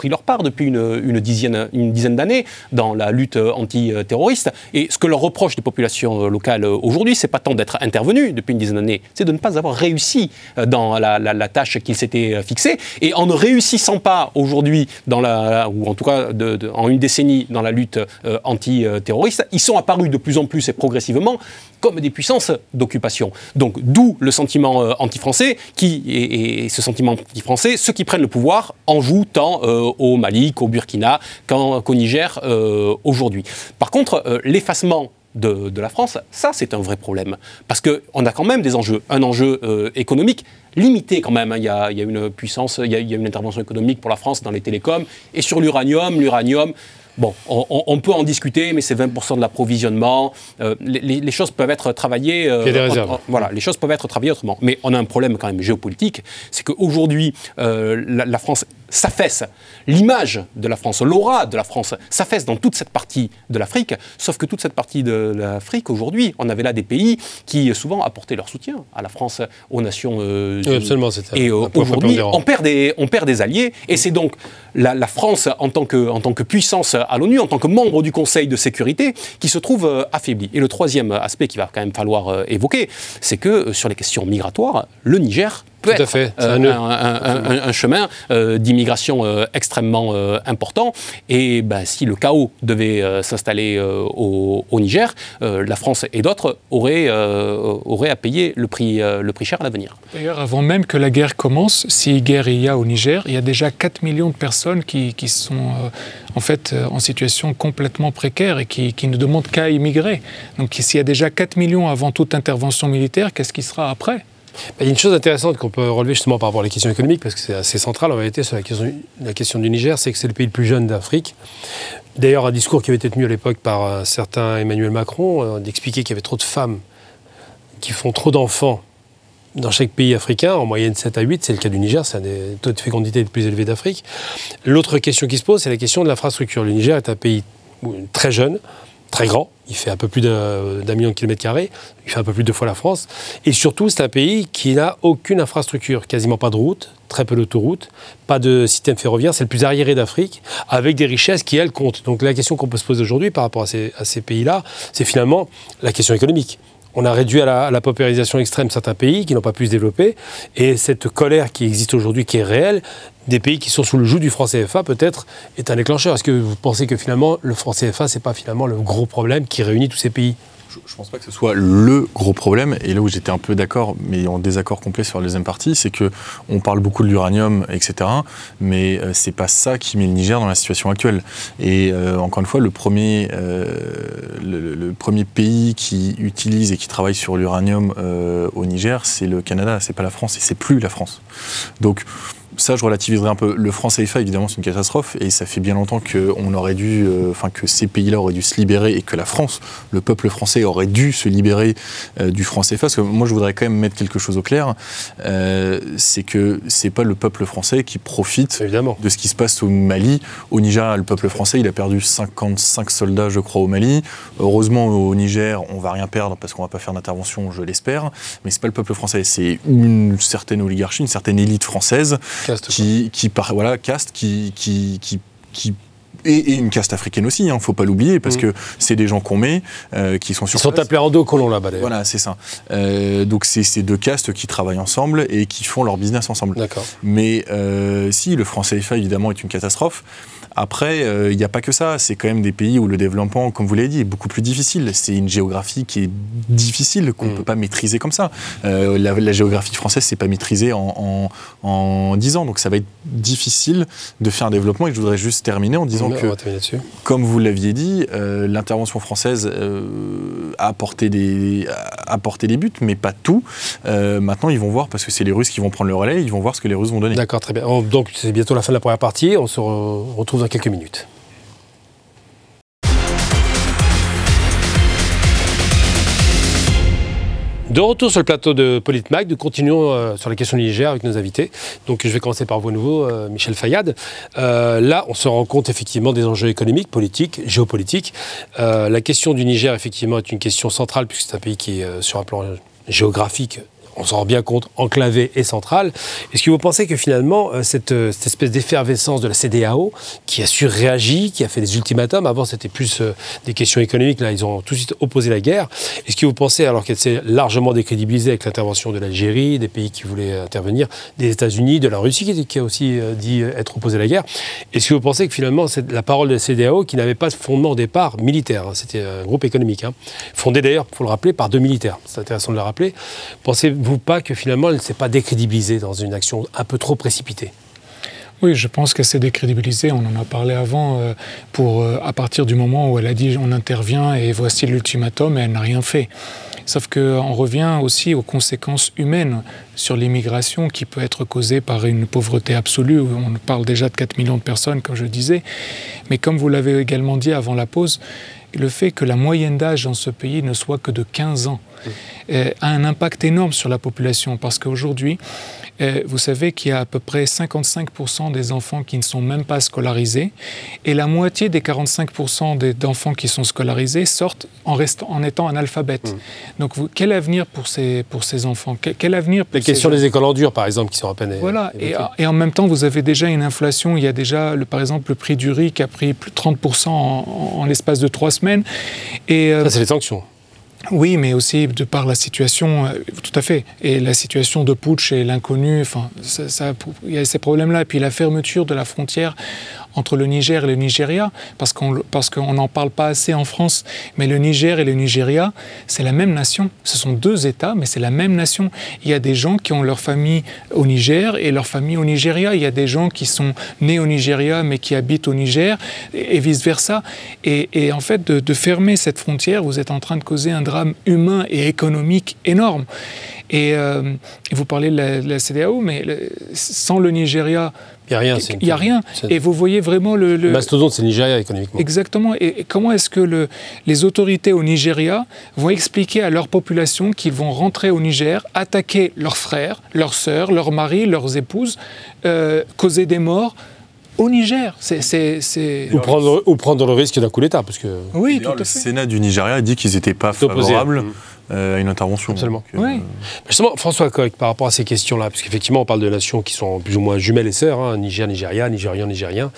leur part depuis une dizaine d'années dans la lutte antiterroriste. Et ce que leur reproche les populations euh, locales euh, aujourd'hui, c'est pas tant d'être intervenus depuis une dizaine d'années, c'est de ne pas avoir réussi euh, dans la, tâche qu'ils s'étaient fixée. Et en ne réussissant pas aujourd'hui, dans la, ou en tout cas en une décennie, dans la lutte antiterroriste, ils sont apparus de plus en plus et progressivement comme des puissances d'occupation. Donc d'où le sentiment anti-français, qui et, ce sentiment anti-français, ceux qui prennent le pouvoir en jouent tant au Mali qu'au Burkina qu'au Niger euh, aujourd'hui. Par contre, euh, l'effacement de, la France, ça c'est un vrai problème. Parce qu'on a quand même des enjeux. Un enjeu euh, économique limité quand même. Hein. Il, y a, une puissance, il y, a, il y, a, une intervention économique pour la France dans les télécoms. Et sur l'uranium, l'uranium, Bon, on, peut en discuter, mais c'est 20% de l'approvisionnement. Euh, les, choses peuvent être travaillées. Euh, des voilà, les choses peuvent être travaillées autrement. Mais on a un problème quand même géopolitique, c'est qu'aujourd'hui, euh, la, France s'affaisse. L'image de la France, l'aura de la France s'affaisse dans toute cette partie de l'Afrique. Sauf que toute cette partie de l'Afrique, aujourd'hui, on avait là des pays qui souvent apportaient leur soutien à la France, aux nations oui, absolument, Et aujourd'hui, on perd des, on perd des alliés. Et c'est donc la, la, France en tant que, en tant que puissance à l'ONU en tant que membre du Conseil de sécurité qui se trouve euh, affaibli. Et le troisième aspect qu'il va quand même falloir euh, évoquer, c'est que euh, sur les questions migratoires, le Niger peut être fait. un, chemin d'immigration extrêmement important. Et ben, si le chaos devait s'installer au, Niger, la France et d'autres auraient, auraient à payer le prix, le prix cher à l'avenir. D'ailleurs, avant même que la guerre commence, si guerre il y a au Niger, il y a déjà 4 millions de personnes qui, qui sont en fait en situation complètement précaire et qui, ne demandent qu'à immigrer. Donc s'il y a déjà 4 millions avant toute intervention militaire, qu'est-ce qui sera après? Il y a une chose intéressante qu'on peut relever justement par rapport à la question économique, parce que c'est assez central en réalité sur la question, du Niger, c'est que c'est le pays le plus jeune d'Afrique. D'ailleurs, un discours qui avait été tenu à l'époque par un certain Emmanuel Macron, euh, d'expliquer qu'il y avait trop de femmes qui font trop d'enfants dans chaque pays africain, en moyenne 7 à 8, c'est le cas du Niger, c'est un des taux de fécondité les plus élevés d'Afrique. L'autre question qui se pose, c'est la question de l'infrastructure. Le Niger est un pays très jeune, très grand, il fait un peu plus d'un million de kilomètres carrés, il fait un peu plus de deux fois la France, et surtout c'est un pays qui n'a aucune infrastructure, quasiment pas de route, très peu d'autoroutes, pas de système ferroviaire, c'est le plus arriéré d'Afrique, avec des richesses qui, elles, comptent. Donc la question qu'on peut se poser aujourd'hui par rapport à ces, à ces pays-là, c'est finalement la question économique on a réduit à la, paupérisation extrême certains pays qui n'ont pas pu se développer. Et cette colère qui existe aujourd'hui, qui est réelle, des pays qui sont sous le joug du franc CFA, peut-être, est un déclencheur. Est-ce que vous pensez que finalement, le franc CFA, ce n'est pas finalement le gros problème qui réunit tous ces pays? Je ne pense pas que ce soit le gros problème. Et là où j'étais un peu d'accord, mais en désaccord complet sur la deuxième partie, c'est que on parle beaucoup de l'uranium, etc. Mais euh, c'est pas ça qui met le Niger dans la situation actuelle. Et euh, encore une fois, le premier, euh, le, premier pays qui utilise et qui travaille sur l'uranium au Niger, c'est le Canada, c'est pas la France, et c'est plus la France. Donc ça, je relativiserai un peu. Le franc CFA, évidemment, c'est une catastrophe, et ça fait bien longtemps que on aurait dû, euh, enfin que ces pays-là auraient dû se libérer et que la France, le peuple français, aurait dû se libérer euh, du franc CFA. Parce que moi, je voudrais quand même mettre quelque chose au clair, euh, c'est que c'est pas le peuple français qui profite de ce qui se passe au Mali. Au Niger, le peuple français, il a perdu 55 soldats, je crois, au Mali. Heureusement, au Niger, on va rien perdre parce qu'on va pas faire d'intervention, je l'espère. Mais c'est pas le peuple français, c'est une certaine oligarchie, une certaine élite française qui, qui, voilà, caste, qui, qui, qui, qui et, une caste africaine aussi, il hein, ne faut pas l'oublier, parce mm. que c'est des gens qu'on met, euh, qui sont sur Ils sont appelés en deux colons là-bas d'ailleurs. Voilà, c'est ça. Euh, donc c'est ces deux castes qui travaillent ensemble et qui font leur business ensemble. D'accord. Mais euh, si, le franc CFA évidemment est une catastrophe, après, il n'y a pas que ça. C'est quand même des pays où le développement, comme vous l'avez dit, est beaucoup plus difficile. C'est une géographie qui est difficile, qu'on ne mm. peut pas maîtriser comme ça. la, géographie française, c'est pas maîtrisé en, en, en 10 ans. Donc ça va être difficile de faire un développement. Et je voudrais juste terminer en disant comme vous l'aviez dit, euh, l'intervention française euh, a, apporté des, a des buts, mais pas tout. Euh, maintenant, ils vont voir, parce que c'est les Russes qui vont prendre le relais, ils vont voir ce que les Russes vont donner. D'accord, très bien. Donc, c'est bientôt la fin de la première partie. On se retrouve dans quelques minutes. De retour sur le plateau de Politmac, nous continuons euh, sur la question du Niger avec nos invités. Donc je vais commencer par vous à nouveau, euh, Michel Fayad. Euh, là, on se rend compte effectivement des enjeux économiques, politiques, géopolitiques. la question du Niger, effectivement, est une question centrale puisque c'est un pays qui est sur un plan géographique on s'en rend bien compte, enclavé et central. Est-ce que vous pensez que finalement, euh, cette, euh, cette espèce d'effervescence de la CDAO, qui a surréagi, qui a fait des ultimatums, avant c'était plus euh, des questions économiques, là ils ont tout de suite opposé la guerre, est-ce que vous pensez, alors qu'elle s'est largement décrédibilisée avec l'intervention de l'Algérie, des pays qui voulaient intervenir, des États-Unis, de la Russie qui, a aussi dit être opposé à la guerre, est-ce que vous pensez que finalement la parole de la CDAO, qui n'avait pas de fondement au départ militaire, hein, c'était un groupe économique, hein, fondé d'ailleurs, il faut le rappeler, par deux militaires, c'est intéressant de le rappeler, pensez vous pas que finalement elle ne s'est pas décrédibilisée dans une action un peu trop précipitée? Oui, je pense qu'elle s'est décrédibilisée. On en a parlé avant. Euh, pour, euh, à partir du moment où elle a dit on intervient et voici l'ultimatum, elle n'a rien fait. Sauf qu'on revient aussi aux conséquences humaines sur l'immigration qui peut être causée par une pauvreté absolue. On parle déjà de 4 millions de personnes, comme je disais. Mais comme vous l'avez également dit avant la pause, le fait que la moyenne d'âge dans ce pays ne soit que de 15 ans euh, a un impact énorme sur la population parce qu'aujourd'hui, euh, vous savez qu'il y a à peu près 55% des enfants qui ne sont même pas scolarisés et la moitié des 45% d'enfants qui sont scolarisés sortent en, restant, en étant analphabètes. Mmh. Donc quel avenir pour ces, pour ces enfants? Quel, avenir Les questions des écoles en dur, par exemple, qui sont à peine... Voilà, et, et, en même temps, vous avez déjà une inflation. Il y a déjà, le, par exemple, le prix du riz qui a pris plus de 30% en, en, l'espace de trois semaines. Et, euh, Ça, c'est les sanctions. Oui, mais aussi de par la situation, euh, tout à fait, et la situation de putsch et l'inconnu, enfin, il y a ces problèmes-là, et puis la fermeture de la frontière entre le Niger et le Nigeria, parce qu'on parce qu'on n'en parle pas assez en France, mais le Niger et le Nigeria, c'est la même nation. Ce sont deux États, mais c'est la même nation. Il y a des gens qui ont leur famille au Niger et leur famille au Nigeria. Il y a des gens qui sont nés au Nigeria, mais qui habitent au Niger, et, vice-versa. Et, en fait, de, de fermer cette frontière, vous êtes en train de causer un drame humain et économique énorme. Et, vous parlez de la, de la CDAO, mais sans le Nigeria, il n'y a rien. Il n'y a rien. Et vous voyez vraiment le. le... Mastodonte, c'est le Nigeria économiquement. Exactement. Et, comment est-ce que le, les autorités au Nigeria vont expliquer à leur population qu'ils vont rentrer au Niger, attaquer leurs frères, leurs sœurs, leurs maris, leurs épouses, euh, causer des morts au Niger? C'est, Ou, prendre, ou prendre le risque d'un coup d'État. Parce que... Oui, tout à fait. Le Sénat du Nigeria a dit qu'ils n'étaient pas favorables. Mmh. Euh, à une intervention. Absolument. Euh, Justement, François Coq, par rapport à ces questions-là, parce qu'effectivement, on parle de nations qui sont plus ou moins jumelles et sœurs, hein, Niger, Nigeria, Nigérian, Nigérien.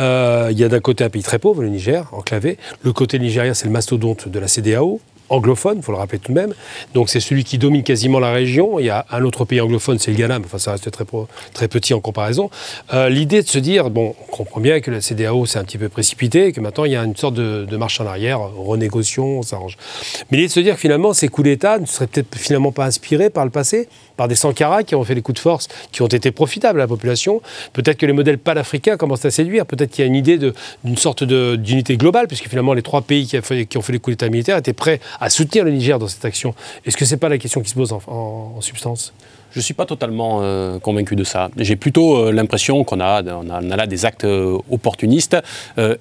Euh, il y a d'un côté un pays très pauvre, le Niger, enclavé. Le côté Nigeria, c'est le mastodonte de la CDAO, anglophone, il faut le rappeler tout de même. Donc c'est celui qui domine quasiment la région. Il y a un autre pays anglophone, c'est le Ghana, mais enfin, ça reste très, très petit en comparaison. Euh, l'idée de se dire, bon, on comprend bien que la CDAO c'est un petit peu précipité, que maintenant il y a une sorte de, marche en arrière, renégocions, on s'arrange. Mais l'idée de se dire que finalement ces coups d'État ne seraient peut-être finalement pas inspirés par le passé, par des Sankara qui ont fait des coups de force qui ont été profitables à la population. Peut-être que les modèles panafricains commencent à séduire. Peut-être qu'il y a une idée d'une sorte d'unité globale, puisque finalement les trois pays qui, ont fait les coups d'État militaires étaient prêts à soutenir le Niger dans cette action. Est-ce que ce n'est pas la question qui se pose en substance? Je ne suis pas totalement euh, convaincu de ça. J'ai plutôt euh, l'impression qu'on a, on a, là des actes euh, opportunistes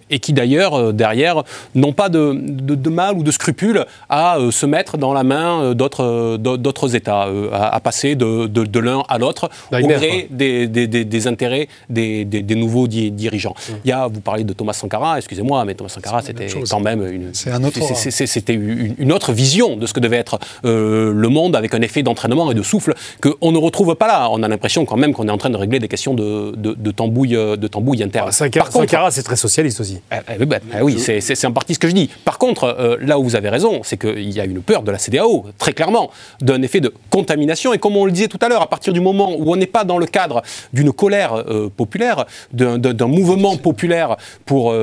et qui d'ailleurs, derrière, n'ont pas de, mal ou de scrupule à se mettre dans la main d'autres États, à, passer de, l'un à l'autre au gré des, des, intérêts des, nouveaux dirigeants. Mmh. Il y a, vous parlez de Thomas Sankara, excusez-moi, mais Thomas Sankara, c'était quand même une, c'était une, une, autre vision de ce que devait être le monde avec un effet d'entraînement et de souffle que on ne retrouve pas là. On a l'impression quand même qu'on est en train de régler des questions de, de, tambouille, euh, de tambouille interne. Sankara, Sankara c'est très socialiste aussi. Eh, eh, bah, bah oui, c'est en partie ce que je dis. Par contre, euh, là où vous avez raison, c'est qu'il y a une peur de la CDAO, très clairement, d'un effet de contamination. Et comme on le disait tout à l'heure, à partir du moment où on n'est pas dans le cadre d'une colère euh, populaire, d'un mouvement populaire pour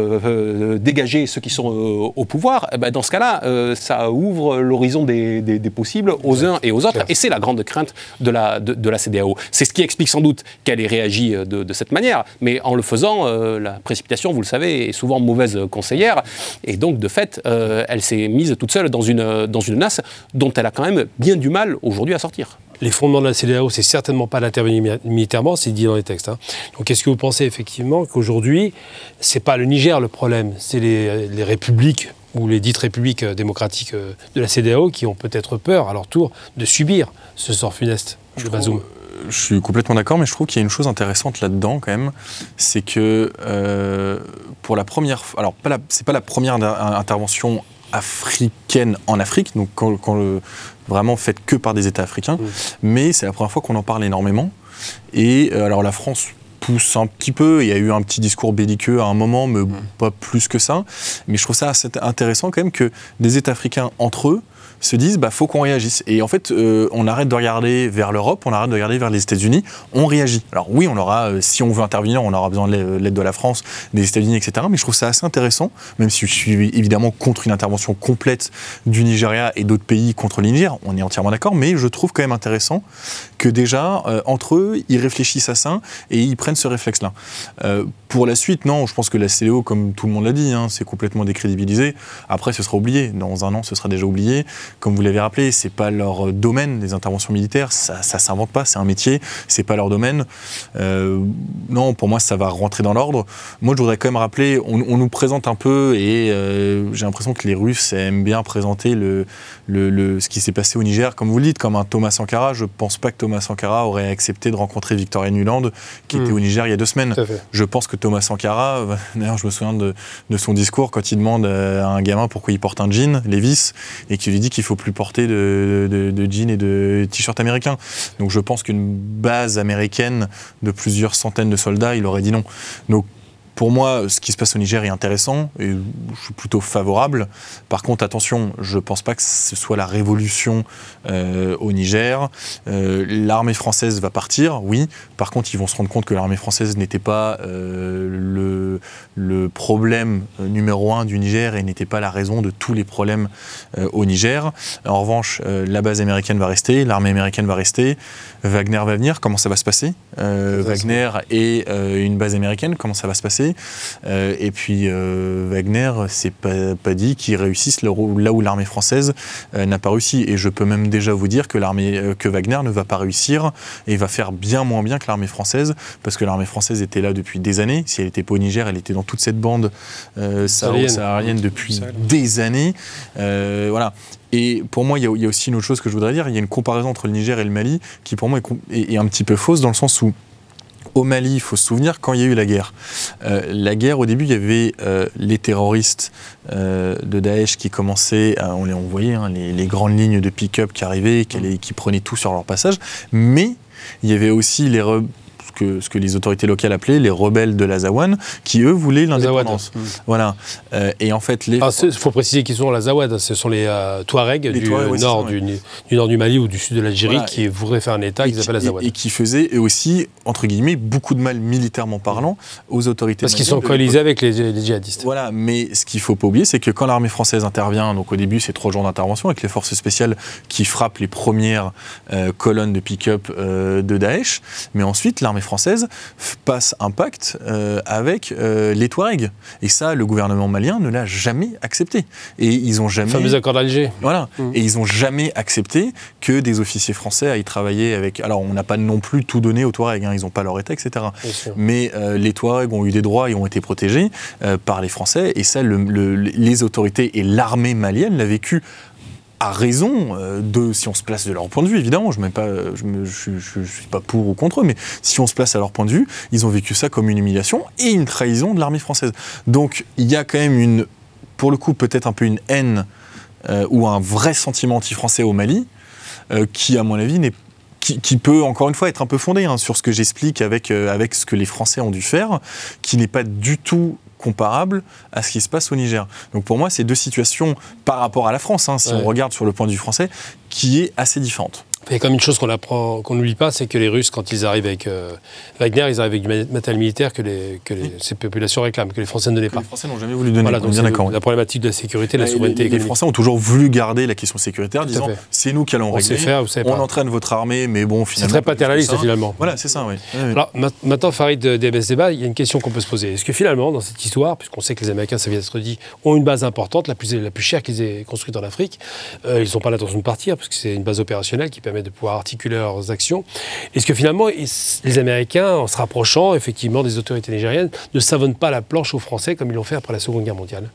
dégager ceux qui sont au pouvoir, eh ben, dans ce cas-là, ça ouvre l'horizon des, des, possibles aux uns et aux autres. Et c'est la grande crainte de la, de, la CDAO. C'est ce qui explique sans doute qu'elle ait réagi euh, de, cette manière, mais en le faisant, euh, la précipitation, vous le savez, est souvent mauvaise conseillère, et donc de fait, euh, elle s'est mise toute seule dans une, dans une nasse dont elle a quand même bien du mal aujourd'hui à sortir les fondements de la CDAO, c'est certainement pas d'intervenir militairement, c'est dit dans les textes. Hein. Donc est-ce que vous pensez effectivement qu'aujourd'hui, c'est pas le Niger le problème, c'est les, les, républiques ou les dites républiques démocratiques de la CDAO qui ont peut-être peur à leur tour de subir ce sort funeste? Je, je suis complètement d'accord, mais je trouve qu'il y a une chose intéressante là-dedans quand même, c'est que euh, pour la première, fois, alors c'est pas la première intervention africaine en Afrique, donc quand, le, vraiment faite que par des États africains, mais c'est la première fois qu'on en parle énormément. Et euh, alors la France pousse un petit peu. Il y a eu un petit discours belliqueux à un moment, mais mm. pas plus que ça. Mais je trouve ça assez intéressant quand même que des États africains entre eux se disent bah faut qu'on réagisse. Et en fait, euh, on arrête de regarder vers l'Europe, on arrête de regarder vers les États-Unis, on réagit. Alors oui, on aura, euh, si on veut intervenir, on aura besoin de l'aide de la France, des États-Unis, etc. Mais je trouve ça assez intéressant, même si je suis évidemment contre une intervention complète du Nigeria et d'autres pays contre le on est entièrement d'accord, mais je trouve quand même intéressant que déjà, euh, entre eux, ils réfléchissent à ça et ils prennent ce réflexe-là. pour la suite, non, je pense que la CDO, comme tout le monde l'a dit, hein, c'est complètement décrédibilisé. Après, ce sera oublié. Dans un an, ce sera déjà oublié comme vous l'avez rappelé, c'est pas leur domaine, les interventions militaires, ça, ça s'invente pas, c'est un métier, c'est pas leur domaine. Euh, non, pour moi, ça va rentrer dans l'ordre. Moi, je voudrais quand même rappeler, on, nous présente un peu, et euh, j'ai l'impression que les Russes aiment bien présenter le, le, ce qui s'est passé au Niger, comme vous le dites, comme un Thomas Sankara. Je pense pas que Thomas Sankara aurait accepté de rencontrer Victoria Nuland, qui était hmm. au Niger il y a deux semaines. Je pense que Thomas Sankara, d'ailleurs, je me souviens de, de, son discours quand il demande à un gamin pourquoi il porte un jean, Levis, et qu'il lui dit qu'il faut plus porter de, jeans et de t-shirts américains. Donc je pense qu'une base américaine de plusieurs centaines de soldats, il aurait dit non. Pour moi, ce qui se passe au Niger est intéressant et je suis plutôt favorable. Par contre, attention, je ne pense pas que ce soit la révolution euh, au Niger. Euh, l'armée française va partir, oui. Par contre, ils vont se rendre compte que l'armée française n'était pas euh, le, le, problème numéro un du Niger et n'était pas la raison de tous les problèmes au Niger. En revanche, la base américaine va rester, l'armée américaine va rester, Wagner va venir. Comment ça va se passer? Wagner et une base américaine, comment ça va se passer? Passé. et puis Wagner, c'est pas, pas dit qu'il réussisse là où l'armée française n'a pas réussi. Et je peux même déjà vous dire que, l'armée, que Wagner ne va pas réussir et va faire bien moins bien que l'armée française, parce que l'armée française était là depuis des années. Si elle n'était pas au Niger, elle était dans toute cette bande saharienne depuis des années. voilà. Et pour moi, il y, a, aussi une autre chose que je voudrais dire. Il y a une comparaison entre le Niger et le Mali qui, pour moi, est, un petit peu fausse dans le sens où au Mali, il faut se souvenir quand il y a eu la guerre. Euh, la guerre, au début, il y avait euh, les terroristes euh, de Daesh qui commençaient, on les voyait, hein, les, grandes lignes de pick-up qui arrivaient, qui, qui, prenaient tout sur leur passage, mais il y avait aussi les, ce que les autorités locales appelaient les rebelles de l'Azawad, qui eux voulaient l'indépendance. Mmh. Voilà. Euh, et en fait, les. Il ah, faut préciser qu'ils sont l'Azawad, ce sont les euh, Touaregs du, nord, du, nord du Mali ou du sud de l'Algérie qui voudraient faire un État qu'ils appellent l'Azawad. Et, qui faisaient eux aussi, entre guillemets, beaucoup de mal militairement parlant aux autorités Parce qu'ils sont coalisés avec les, djihadistes. Voilà, mais ce qu'il ne faut pas oublier, c'est que quand l'armée française intervient, donc au début, c'est trois jours d'intervention avec les forces spéciales qui frappent les premières euh, colonnes de pick-up de Daesh, mais ensuite, l'armée française passe un pacte euh, avec euh, les Touaregs. Et ça, le gouvernement malien ne l'a jamais accepté. Et ils ont jamais. fameux accord d'Alger. Voilà. Mmh. Et ils ont jamais accepté que des officiers français aillent travailler avec. Alors, on n'a pas non plus tout donné aux Touaregs. Hein. ils n'ont pas leur état, etc. Mais euh, les Touaregs ont eu des droits et ont été protégés par les Français. Et ça, les autorités et l'armée malienne l'a vécu a raison euh, de, si on se place de leur point de vue, évidemment, je ne suis pas pour ou contre mais si on se place à leur point de vue, ils ont vécu ça comme une humiliation et une trahison de l'armée française. Donc il y a quand même une, pour le coup, peut-être un peu une haine euh, ou un vrai sentiment anti-français au Mali, euh, qui, à mon avis, n'est qui, peut encore une fois être un peu fondé hein, sur ce que j'explique avec ce que les Français ont dû faire, qui n'est pas du tout comparable à ce qui se passe au Niger. Donc pour moi, c'est deux situations par rapport à la France, hein, si on regarde sur le point de vue français, qui est assez différente. Il y a comme une chose qu'on apprend, qu'on n'oublie pas, c'est que les Russes, quand ils arrivent avec euh, Wagner, ils arrivent avec du matériel militaire que, les, que ces populations réclament, que les Français ne donnaient pas. Les Français n'ont jamais voulu donner. Voilà, donc bien d'accord. La problématique de la sécurité, de la souveraineté les, les, Français ont toujours voulu garder la question sécuritaire, disant c'est nous qui allons on régler. Faire, on entraîne votre armée, mais bon, finalement. C'est très paternaliste finalement. Voilà, c'est ça, oui. Alors maintenant, Farid DMS Débat, il y a une question qu'on peut se poser. Est-ce que finalement, dans cette histoire, puisqu'on sait que les Américains, ça vient d'être dit, ont une base importante, la plus, la plus chère qu'ils aient construite en Afrique, euh, ils n'ont pas l'intention de partir, parce que c'est une base opérationnelle qui permet de pouvoir articuler leurs actions. Est-ce que finalement, les Américains, en se rapprochant effectivement des autorités nigériennes, ne savonnent pas la planche aux Français comme ils l'ont fait après la Seconde Guerre mondiale?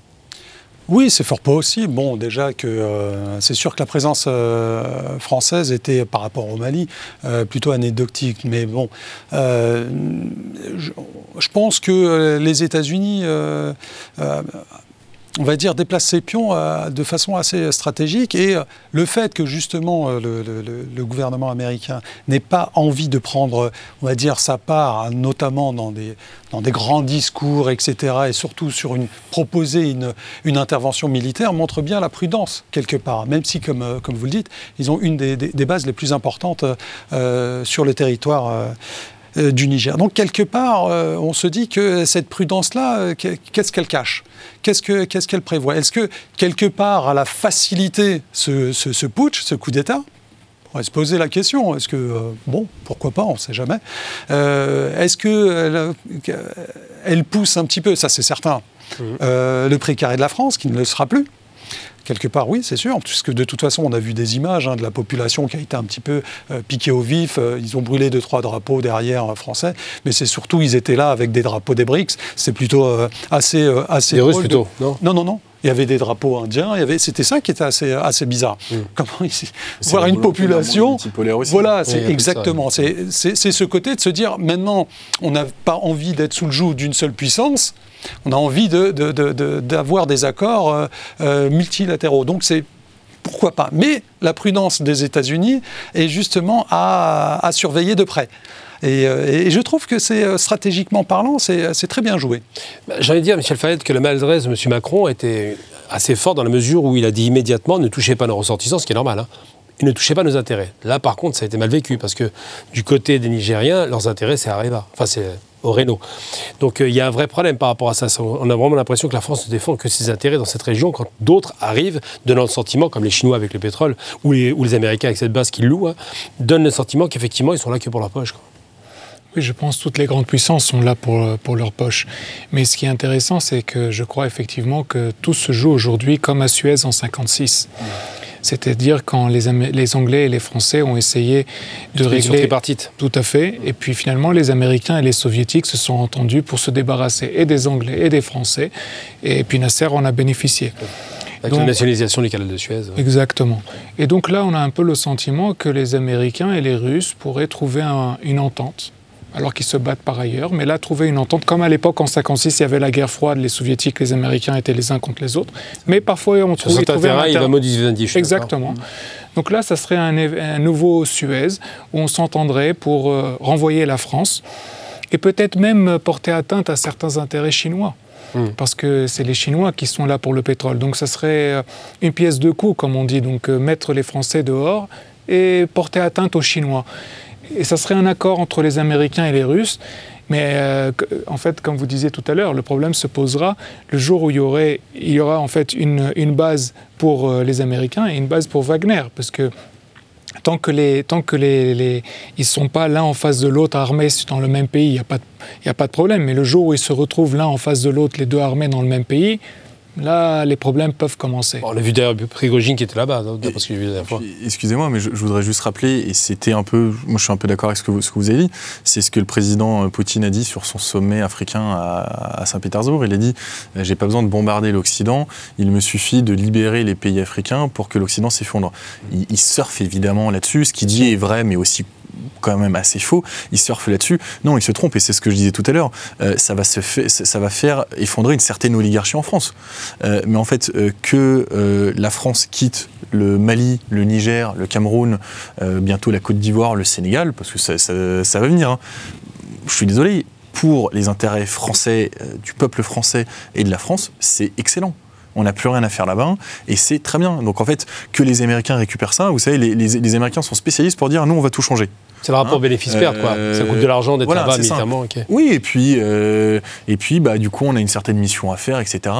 Oui, c'est fort possible. Bon, déjà que euh, c'est sûr que la présence euh, française était par rapport au Mali euh, plutôt anecdotique, mais bon, je, pense que les États-Unis on va dire, déplace ses pions euh, de façon assez stratégique. Et euh, le fait que justement euh, le, gouvernement américain n'ait pas envie de prendre, on va dire, sa part, notamment dans des, dans des grands discours, etc., et surtout sur une, proposer une, une intervention militaire, montre bien la prudence, quelque part. Même si, comme, comme vous le dites, ils ont une des, bases les plus importantes sur le territoire du Niger. Donc quelque part, euh, on se dit que cette prudence-là, euh, qu'est-ce qu'elle cache? Qu'est-ce qu'elle prévoit? Est-ce que quelque part, à la facilité ce, ce, putsch, ce coup d'État, on pourrait se poser la question, est-ce que, bon, pourquoi pas, on ne sait jamais, est-ce qu'elle elle pousse un petit peu, ça c'est certain, mmh. le précaré de la France, qui ne le sera plus Quelque part, oui, c'est sûr, puisque de toute façon, on a vu des images hein, de la population qui a été un petit peu euh, piquée au vif. Euh, ils ont brûlé deux, trois drapeaux derrière euh, français, mais c'est surtout, ils étaient là avec des drapeaux des BRICS. C'est plutôt assez. assez des Russes plutôt, non? Non, non, non. Il y avait des drapeaux indiens, il y avait, c'était ça qui était assez, assez bizarre. Mm. Comment voir une population, voilà, c'est exactement, c'est, c'est, ce côté de se dire maintenant, on n'a pas envie d'être sous le joug d'une seule puissance, on a envie d'avoir des accords euh, euh, multilatéraux. Donc c'est pourquoi pas. Mais la prudence des États-Unis est justement à, surveiller de près. Euh, et, je trouve que c'est stratégiquement parlant, c'est très bien joué. Bah, J'allais dire, Michel Fayette, que la maladresse de M. Macron était assez forte dans la mesure où il a dit immédiatement ne touchez pas nos ressortissants, ce qui est normal. Hein. Il ne touchez pas nos intérêts. Là, par contre, ça a été mal vécu parce que du côté des Nigériens, leurs intérêts, c'est Areva. Enfin, c'est au Renault. Donc euh, il y a un vrai problème par rapport à ça. On a vraiment l'impression que la France ne défend que ses intérêts dans cette région quand d'autres arrivent, donnant le sentiment, comme les Chinois avec le pétrole, ou les, Américains avec cette base qu'ils louent, hein, donnent le sentiment qu'effectivement ils sont là que pour leur poche. Oui, je pense que toutes les grandes puissances sont là pour, pour leur poche. Mais ce qui est intéressant, c'est que je crois effectivement que tout se joue aujourd'hui comme à Suez en 56. C'est-à-dire quand les, les, Anglais et les Français ont essayé de régler... tripartite. Tout à fait. Et puis finalement, les Américains et les Soviétiques se sont entendus pour se débarrasser et des Anglais et des Français. Et puis Nasser en a bénéficié. Avec la nationalisation du canal de Suez. Exactement. Et donc là, on a un peu le sentiment que les Américains et les Russes pourraient trouver un, une entente alors qu'ils se battent par ailleurs. Mais là, trouver une entente, comme à l'époque en 56, il y avait la guerre froide, les soviétiques, les américains étaient les uns contre les autres. Mais parfois, on trouvait, trouvait un il va modifier Exactement. Donc là, ça serait un, nouveau Suez où on s'entendrait pour euh, renvoyer la France et peut-être même porter atteinte à certains intérêts chinois. Hmm. Parce que c'est les Chinois qui sont là pour le pétrole. Donc ça serait euh, une pièce de coup, comme on dit. Donc euh, mettre les Français dehors et porter atteinte aux Chinois. Et ça serait un accord entre les Américains et les Russes. Mais euh, en fait, comme vous disiez tout à l'heure, le problème se posera le jour où il y, aurait, il y aura en fait une, une base pour les Américains et une base pour Wagner. Parce que tant que les tant que les, ils sont pas l'un en face de l'autre armés dans le même pays, il n'y a a pas de problème. Mais le jour où ils se retrouvent l'un en face de l'autre, les deux armés dans le même pays, là, les problèmes peuvent commencer. on a vu d'ailleurs Prigogine qui était là-bas, d'après ce que j'ai vu la dernière fois. Excusez-moi, mais je, voudrais juste rappeler, et c'était un peu, moi je suis un peu d'accord avec ce que, vous, ce que vous avez dit, c'est ce que le président euh, Poutine a dit sur son sommet africain à, Saint-Pétersbourg. Il a dit euh, J'ai pas besoin de bombarder l'Occident, il me suffit de libérer les pays africains pour que l'Occident s'effondre. Il, il surfe évidemment là-dessus. Ce qu'il dit est vrai, mais aussi quand même assez faux. Il surfe là-dessus. Non, il se trompe, et c'est ce que je disais tout à l'heure. Euh, ça, va faire effondrer une certaine oligarchie en France. Euh, mais en fait, euh, que la France quitte le Mali, le Niger, le Cameroun, bientôt la Côte d'Ivoire, le Sénégal, parce que ça, ça, va venir. Hein. Je suis désolé, pour les intérêts français, du peuple français et de la France, c'est excellent on n'a plus rien à faire là-bas, et c'est très bien. Donc en fait, que les Américains récupèrent ça, vous savez, les, les Américains sont spécialistes pour dire, nous, on va tout changer. C'est le rapport hein bénéfice-perte, quoi. Ça coûte de l'argent d'être là-bas militairement. Oui, et puis, euh, et puis bah, du coup, on a une certaine mission à faire, etc.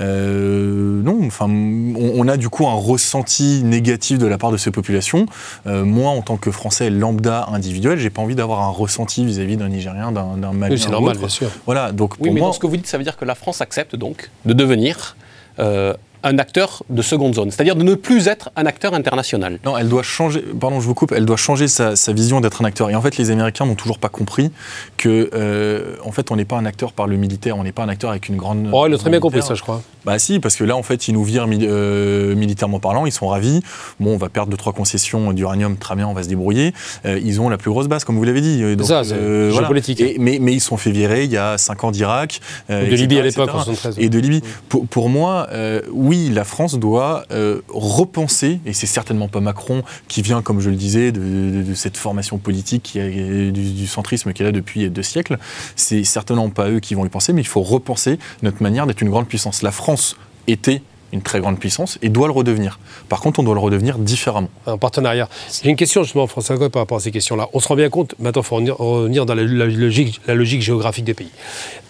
Euh, non, enfin, on, a du coup un ressenti négatif de la part de ces populations. Euh, moi, en tant que Français lambda individuel, j'ai pas envie d'avoir un ressenti vis-à-vis d'un Nigérien, d'un Malien. Oui, c'est normal, bien sûr. Voilà, donc oui, mais dans ce que vous dites, ça veut dire que la France accepte donc de devenir 呃 un acteur de seconde zone, c'est-à-dire de ne plus être un acteur international. Non, elle doit changer, pardon, je vous coupe, elle doit changer sa, vision d'être un acteur. Et en fait, les Américains n'ont toujours pas compris que, euh, en fait, on n'est pas un acteur par le militaire, on n'est pas un acteur avec une grande. Oh, ils ont très bien compris ça, je crois. Bah si, parce que là, en fait, ils nous virent euh, militairement parlant, ils sont ravis. Bon, on va perdre deux trois concessions d'uranium, très bien, on va se débrouiller. Euh, ils ont la plus grosse base, comme vous l'avez dit. C'est ça, c'est voilà. politique. mais, mais ils sont fait virer il y a cinq ans d'Irak. de Libye à l'époque, en 73. Et de Libye. Pour, pour moi, oui, la France doit euh, repenser, et c'est certainement pas Macron qui vient, comme je le disais, de, cette formation politique du, centrisme qui est là depuis deux siècles, c'est certainement pas eux qui vont y penser, mais il faut repenser notre manière d'être une grande puissance. La France était une très grande puissance et doit le redevenir. Par contre, on doit le redevenir différemment. Un partenariat. J'ai une question justement, François par rapport à ces questions-là. On se rend bien compte, maintenant, il faut revenir dans la, logique, la logique géographique des pays.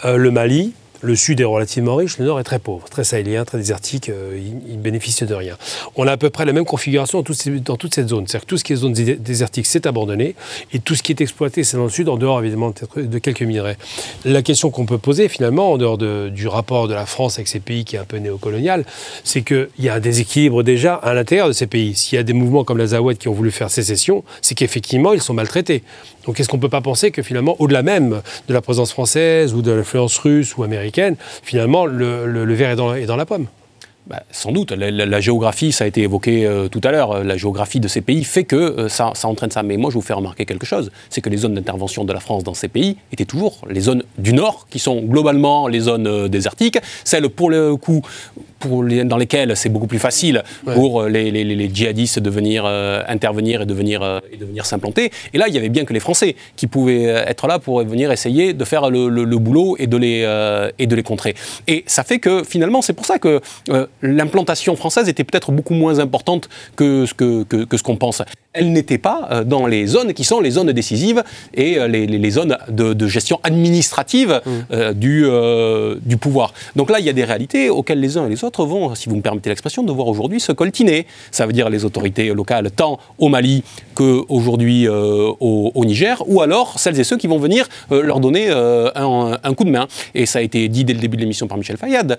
Euh, le Mali, le sud est relativement riche, le nord est très pauvre, très sahélien, très désertique, euh, il, bénéficie de rien. On a à peu près la même configuration dans, toute cette zone. C'est-à-dire que tout ce qui est zone désertique, c'est abandonné, et tout ce qui est exploité, c'est dans le sud, en dehors évidemment de quelques minerais. La question qu'on peut poser finalement, en dehors du rapport de la France avec ces pays qui est un peu néocolonial, c'est qu'il y a un déséquilibre déjà à l'intérieur de ces pays. S'il y a des mouvements comme l'Azawad qui ont voulu faire sécession, c'est qu'effectivement, ils sont maltraités. Donc est-ce qu'on ne peut pas penser que finalement, au-delà même de la présence française ou de l'influence russe ou américaine, finalement, le, verre est dans la pomme? Bah, sans doute. La, géographie, ça a été évoqué euh, tout à l'heure, la géographie de ces pays fait que euh, ça, entraîne ça. Mais moi, je vous fais remarquer quelque chose, c'est que les zones d'intervention de la France dans ces pays étaient toujours les zones du Nord, qui sont globalement les zones euh, désertiques, celles pour le coup pour les, dans lesquelles c'est beaucoup plus facile pour les, djihadistes de venir intervenir et de venir, et de venir s'implanter. Et là, il y avait bien que les Français qui pouvaient être là pour venir essayer de faire le, boulot et de, les, et de les contrer. Et ça fait que finalement, c'est pour ça que l'implantation française était peut-être beaucoup moins importante que ce qu'on que, que, ce qu'on pense. Elle n'était pas euh, dans les zones qui sont les zones décisives et euh, les, zones de, gestion administrative mm. euh, du, du pouvoir. Donc là, il y a des réalités auxquelles les uns et les autres vont, si vous me permettez l'expression, devoir aujourd'hui se coltiner. Ça veut dire les autorités locales, tant au Mali qu'aujourd'hui au, au, Niger, ou alors celles et ceux qui vont venir leur donner un, coup de main. Et ça a été dit dès le début de l'émission par Michel Fayad.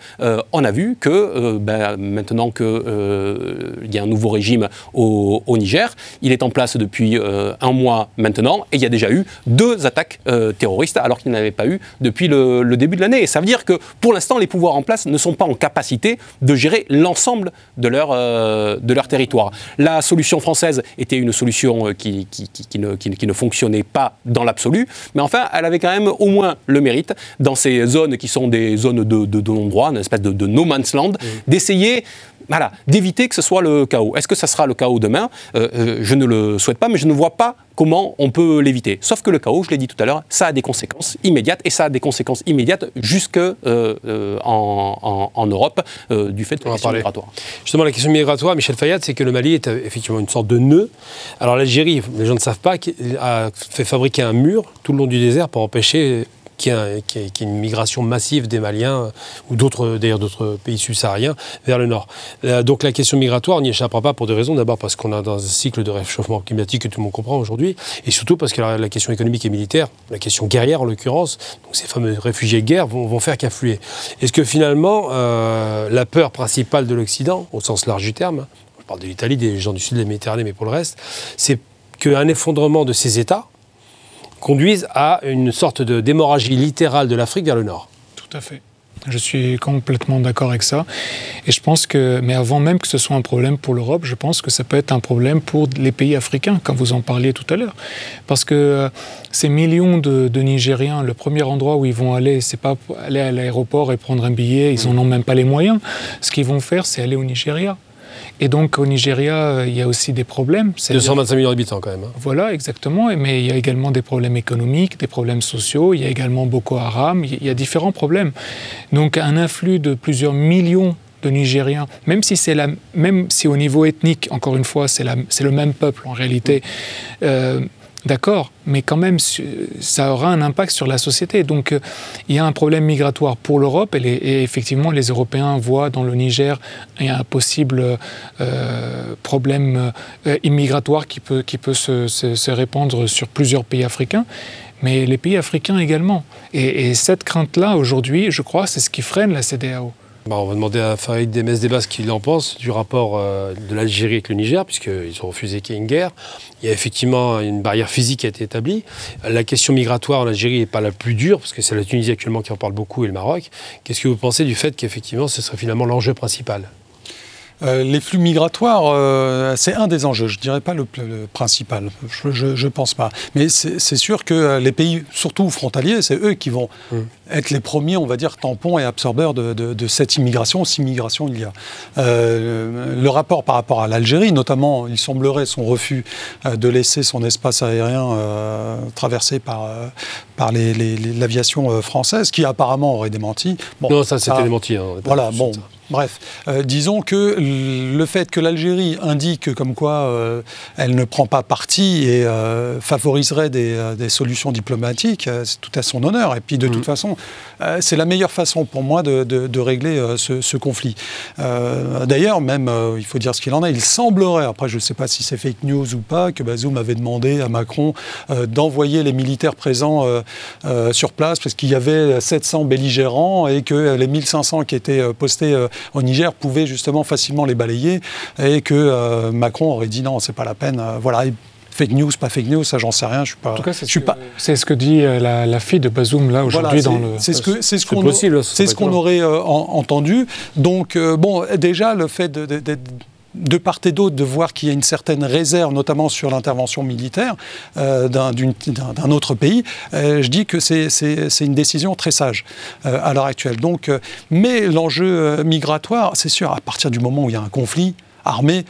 on a vu que ben, maintenant qu'il y a un nouveau régime au, au Niger, il est en place depuis euh, un mois maintenant et il y a déjà eu deux attaques euh, terroristes alors qu'il n'y en avait pas eu depuis le, début de l'année. Et ça veut dire que pour l'instant, les pouvoirs en place ne sont pas en capacité de gérer l'ensemble de, leur, euh, de leur territoire. La solution française était une solution qui, qui, ne, qui ne, fonctionnait pas dans l'absolu, mais enfin, elle avait quand même au moins le mérite, dans ces zones qui sont des zones de, de, non-droit, une espèce de, no man's land, d'essayer voilà, d'éviter que ce soit le chaos. Est-ce que ça sera le chaos demain? Euh, euh, Je ne le souhaite pas, mais je ne vois pas comment on peut l'éviter. Sauf que le chaos, je l'ai dit tout à l'heure, ça a des conséquences immédiates, et ça a des conséquences immédiates jusque euh, en, Europe du fait de la question migratoire. Justement, la question migratoire, Michel Fayad, c'est que le Mali est effectivement une sorte de nœud. Alors l'Algérie, les gens ne savent pas, a fait fabriquer un mur tout le long du désert pour empêcher qui est, une migration massive des Maliens, ou d'autres, d'ailleurs d'autres pays subsahariens, vers le nord. Euh, donc la question migratoire n'y échappera pas pour deux raisons. D'abord parce qu'on a dans un cycle de réchauffement climatique que tout le monde comprend aujourd'hui, et surtout parce que la, question économique et militaire, la question guerrière en l'occurrence, donc ces fameux réfugiés de guerre vont, faire qu'affluer. Est-ce que finalement, euh, la peur principale de l'Occident, au sens large du terme, je parle de l'Italie, des gens du sud de la Méditerranée, mais pour le reste, c'est qu'un effondrement de ces États, conduisent à une sorte de d'hémorragie littérale de l'Afrique vers le nord. Tout à fait. Je suis complètement d'accord avec ça. Et je pense que, mais avant même que ce soit un problème pour l'Europe, je pense que ça peut être un problème pour les pays africains, comme vous en parliez tout à l'heure. Parce que euh, ces millions de, Nigériens, le premier endroit où ils vont aller, c'est pas aller à l'aéroport et prendre un billet, ils n'en ont même pas les moyens. Ce qu'ils vont faire, c'est aller au Nigeria. Et donc au Nigeria, euh, il y a aussi des problèmes. 225 millions d'habitants quand même. Hein. Voilà, exactement. Mais il y a également des problèmes économiques, des problèmes sociaux. Il y a également Boko Haram. Il y a différents problèmes. Donc un influx de plusieurs millions de Nigériens, même si c'est la, même si au niveau ethnique, encore une fois, c'est le même peuple en réalité. Euh, D'accord, mais quand même, ça aura un impact sur la société. Donc, euh, il y a un problème migratoire pour l'Europe et, effectivement, les Européens voient dans le Niger un possible euh, problème euh, immigratoire qui peut, se, répandre sur plusieurs pays africains, mais les pays africains également. Et, et cette crainte-là, aujourd'hui, je crois, c'est ce qui freine la CDAO. Bah, on va demander à Farid Demes Debas ce qu'il en pense du rapport euh, de l'Algérie avec le Niger, puisqu'ils ont refusé qu'il y ait une guerre. Il y a effectivement une barrière physique qui a été établie. La question migratoire en Algérie n'est pas la plus dure, parce que c'est la Tunisie actuellement qui en parle beaucoup et le Maroc. Qu'est-ce que vous pensez du fait qu'effectivement ce serait finalement l'enjeu principal? Euh, les flux migratoires, euh, c'est un des enjeux. Je ne dirais pas le, principal. Je ne pense pas. Mais c'est sûr que les pays, surtout frontaliers, c'est eux qui vont mm. être les premiers, on va dire, tampons et absorbeurs de, cette immigration, si immigration il y a. Euh, le rapport par rapport à l'Algérie, notamment, il semblerait son refus de laisser son espace aérien traversé par, par l'aviation française, qui apparemment aurait démenti. non, ça c'était démenti. Hein, voilà, bon. Bref, euh, disons que le fait que l'Algérie indique comme quoi euh, elle ne prend pas parti et euh, favoriserait des, solutions diplomatiques, c'est tout à son honneur. Et puis de toute mhm. façon, c'est la meilleure façon pour moi de, régler ce, conflit. D'ailleurs, même, il faut dire ce qu'il en est, il semblerait, après je ne sais pas si c'est fake news ou pas, que Bazoum avait demandé à Macron d'envoyer les militaires présents sur place parce qu'il y avait 700 belligérants et que les 1500 qui étaient postés au Niger pouvaient justement facilement les balayer et que euh, Macron aurait dit non, c'est pas la peine. Euh, voilà. Fake news, pas fake news, ça j'en sais rien. Je suis pas. En tout cas, c'est ce, ce, que dit euh, la, fille de Bazoum là aujourd'hui dans le. C'est ce que c'est ce qu'on c'est ce qu'on aurait entendu. Donc bon, déjà le fait d'être de part et d'autre de voir qu'il y a une certaine réserve, notamment sur l'intervention militaire euh, d'un autre pays, euh, je dis que c'est une décision très sage euh, à l'heure actuelle. Donc, mais l'enjeu migratoire, c'est sûr, à partir du moment où il y a un conflit armé,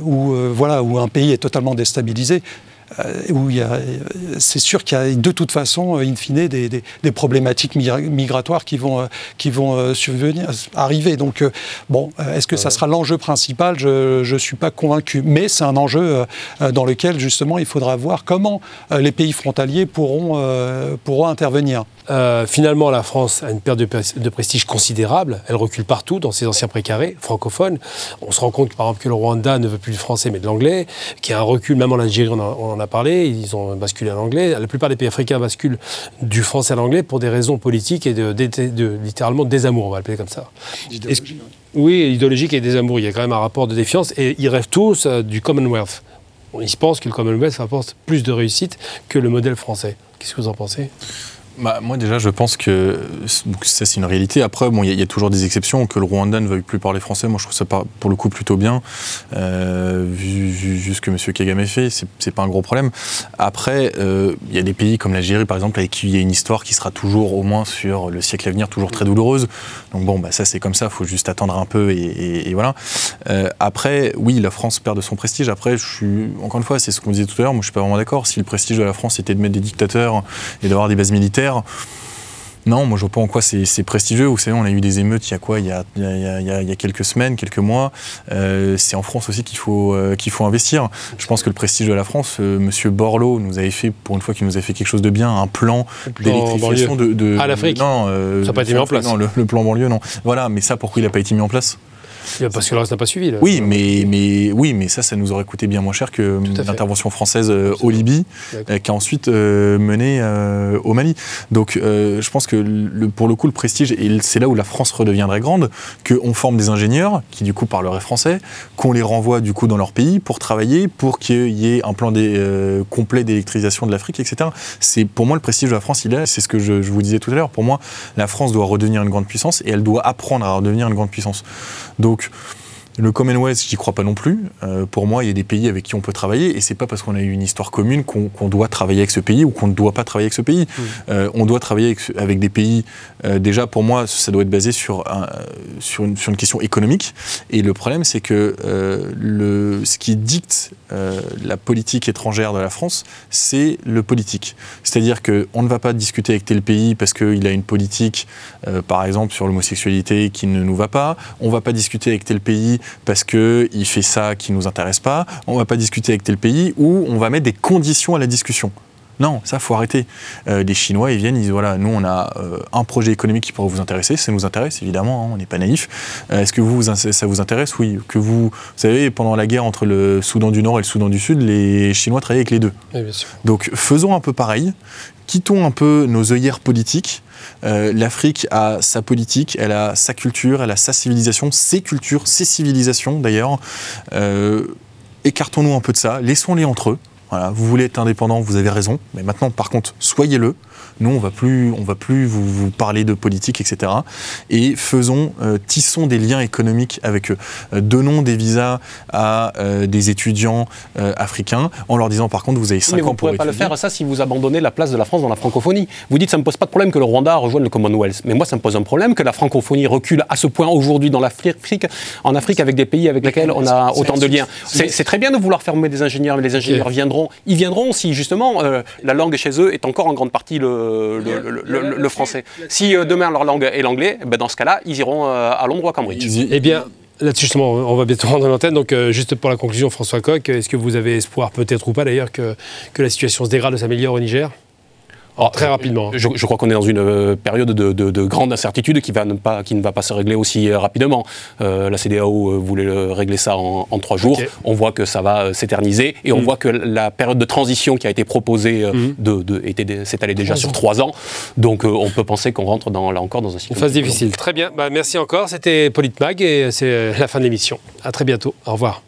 où, voilà, où un pays est totalement déstabilisé, où c'est sûr qu'il y a de toute façon, in fine, des, des, problématiques migratoires qui vont, qui vont subvenir, arriver. Donc, bon, est-ce que ça sera l'enjeu principal? Je ne suis pas convaincu. Mais c'est un enjeu dans lequel, justement, il faudra voir comment les pays frontaliers pourront, pourront intervenir. Euh, finalement, la France a une perte de, prestige considérable. Elle recule partout dans ses anciens précarés francophones. On se rend compte, par exemple, que le Rwanda ne veut plus du français mais de l'anglais, qu'il y a un recul, même en Algérie, on, en a parlé, ils ont basculé à l'anglais. La plupart des pays africains basculent du français à l'anglais pour des raisons politiques et de, de, littéralement désamour, on va l'appeler comme ça. oui, idéologique et désamour. Il y a quand même un rapport de défiance et ils rêvent tous euh, du Commonwealth. Ils se pensent que le Commonwealth apporte plus de réussite que le modèle français. Qu'est-ce que vous en pensez? Bah, moi déjà je pense que ça c'est une réalité. Après bon il y, a toujours des exceptions que le Rwanda ne veuille plus parler français. Moi je trouve ça pour le coup plutôt bien euh, vu, vu, ce que M. Kagame fait. C'est pas un gros problème. Après euh, il y a des pays comme l'Algérie par exemple avec qui il y a une histoire qui sera toujours au moins sur le siècle à venir toujours très douloureuse. Donc bon bah ça c'est comme ça. Faut juste attendre un peu et, voilà. Euh, après oui la France perd de son prestige. Après je suis encore une fois c'est ce qu'on disait tout à l'heure. Moi je suis pas vraiment d'accord. Si le prestige de la France était de mettre des dictateurs et d'avoir des bases militaires non, moi je vois pas en quoi c'est prestigieux. Vous savez, on a eu des émeutes il y a quoi? Il y a, il y a, quelques semaines, quelques mois. Euh, c'est en France aussi qu'il faut, euh, qu'il faut investir. Je pense que le prestige de la France, M. Euh, Monsieur Borloo nous avait fait, pour une fois qu'il nous a fait quelque chose de bien, un plan, d'électrification de, de, À l'Afrique Non, ça n'a pas été mis en place. Non, le, le, plan banlieue, non. Voilà, mais ça, pourquoi il n'a pas été mis en place? Parce que le reste n'a pas suivi. Oui, mais, mais, oui, mais ça, ça nous aurait coûté bien moins cher que l'intervention française euh, au Libye, euh, qui a ensuite euh, mené au Mali. Donc, je pense que le, pour le coup, le prestige, c'est là où la France redeviendrait grande, qu'on forme des ingénieurs qui, du coup, parleraient français, qu'on les renvoie, du coup, dans leur pays pour travailler, pour qu'il y ait un plan complet d'électrisation de l'Afrique, etc. C'est pour moi le prestige de la France, il est. C'est ce que je, je vous disais tout à l'heure. Pour moi, la France doit redevenir une grande puissance et elle doit apprendre à redevenir une grande puissance. Donc, donc, le Commonwealth, j'y crois pas non plus. Euh, pour moi, il y a des pays avec qui on peut travailler, et c'est pas parce qu'on a eu une histoire commune qu'on doit travailler avec ce pays ou qu'on ne doit pas travailler avec ce pays. Mmh. Euh, on doit travailler avec, des pays. Euh, déjà, pour moi, ça doit être basé sur, sur, une, question économique. Et le problème, c'est que le, ce qui dicte la politique étrangère de la France, c'est le politique. C'est-à-dire qu'on ne va pas discuter avec tel pays parce qu'il a une politique, par exemple, sur l'homosexualité qui ne nous va pas. On ne va pas discuter avec tel pays parce qu'il fait ça qui ne nous intéresse pas. On ne va pas discuter avec tel pays ou on va mettre des conditions à la discussion. Non, ça faut arrêter. Euh, des Chinois, ils viennent, ils disent voilà, nous on a euh, un projet économique qui pourrait vous intéresser, ça nous intéresse évidemment, hein, on n'est pas naïf. Euh, est-ce que vous, ça vous intéresse? Oui. Que vous, vous savez, pendant la guerre entre le Soudan du Nord et le Soudan du Sud, les Chinois travaillaient avec les deux. Donc faisons un peu pareil, quittons un peu nos œillères politiques. L'Afrique a sa politique, elle a sa culture, elle a sa civilisation, ses cultures, ses civilisations d'ailleurs. Écartons-nous un peu de ça, laissons-les entre eux vous voulez être indépendant, vous avez raison. Mais maintenant, par contre, soyez-le. Nous, on va plus, on va plus vous, parler de politique, etc. Et faisons, euh, tissons des liens économiques avec eux. Euh, donnons des visas à euh, des étudiants africains en leur disant, par contre, vous avez 5 ans pour Mais vous ne pourrez pas le faire, ça, si vous abandonnez la place de la France dans la francophonie. Vous dites, ça ne me pose pas de problème que le Rwanda rejoigne le Commonwealth. Mais moi, ça me pose un problème que la francophonie recule à ce point aujourd'hui dans l'Afrique, en Afrique, avec des pays avec lesquels on a autant de liens. C'est très bien de vouloir fermer des ingénieurs, mais les ingénieurs viendront ils viendront si justement euh, la langue chez eux est encore en grande partie le, le, français. Si euh, demain leur langue est l'anglais, ben dans ce cas-là, ils iront euh, à Londres ou à Cambridge. Eh bien, Là, justement, on va bientôt rendre l'antenne. Donc, juste pour la conclusion, François Coq, est-ce que vous avez espoir, peut-être ou pas d'ailleurs, que, que la situation se dégrade, s'améliore au Niger? Très rapidement. Je, crois qu'on est dans une euh, période de, grande incertitude qui, va ne pas, qui ne va pas se régler aussi euh, rapidement. Euh, la CDAO voulait régler ça en, trois jours. On voit que ça va s'éterniser et on mm. voit que la période de transition qui a été proposée mm. de, s'est allée déjà sur trois ans. Donc on peut penser qu'on rentre dans, là encore dans un situation. Une phase difficile. Très bien. Bah, merci encore. C'était Politmag et c'est la fin de l'émission. À très bientôt. Au revoir.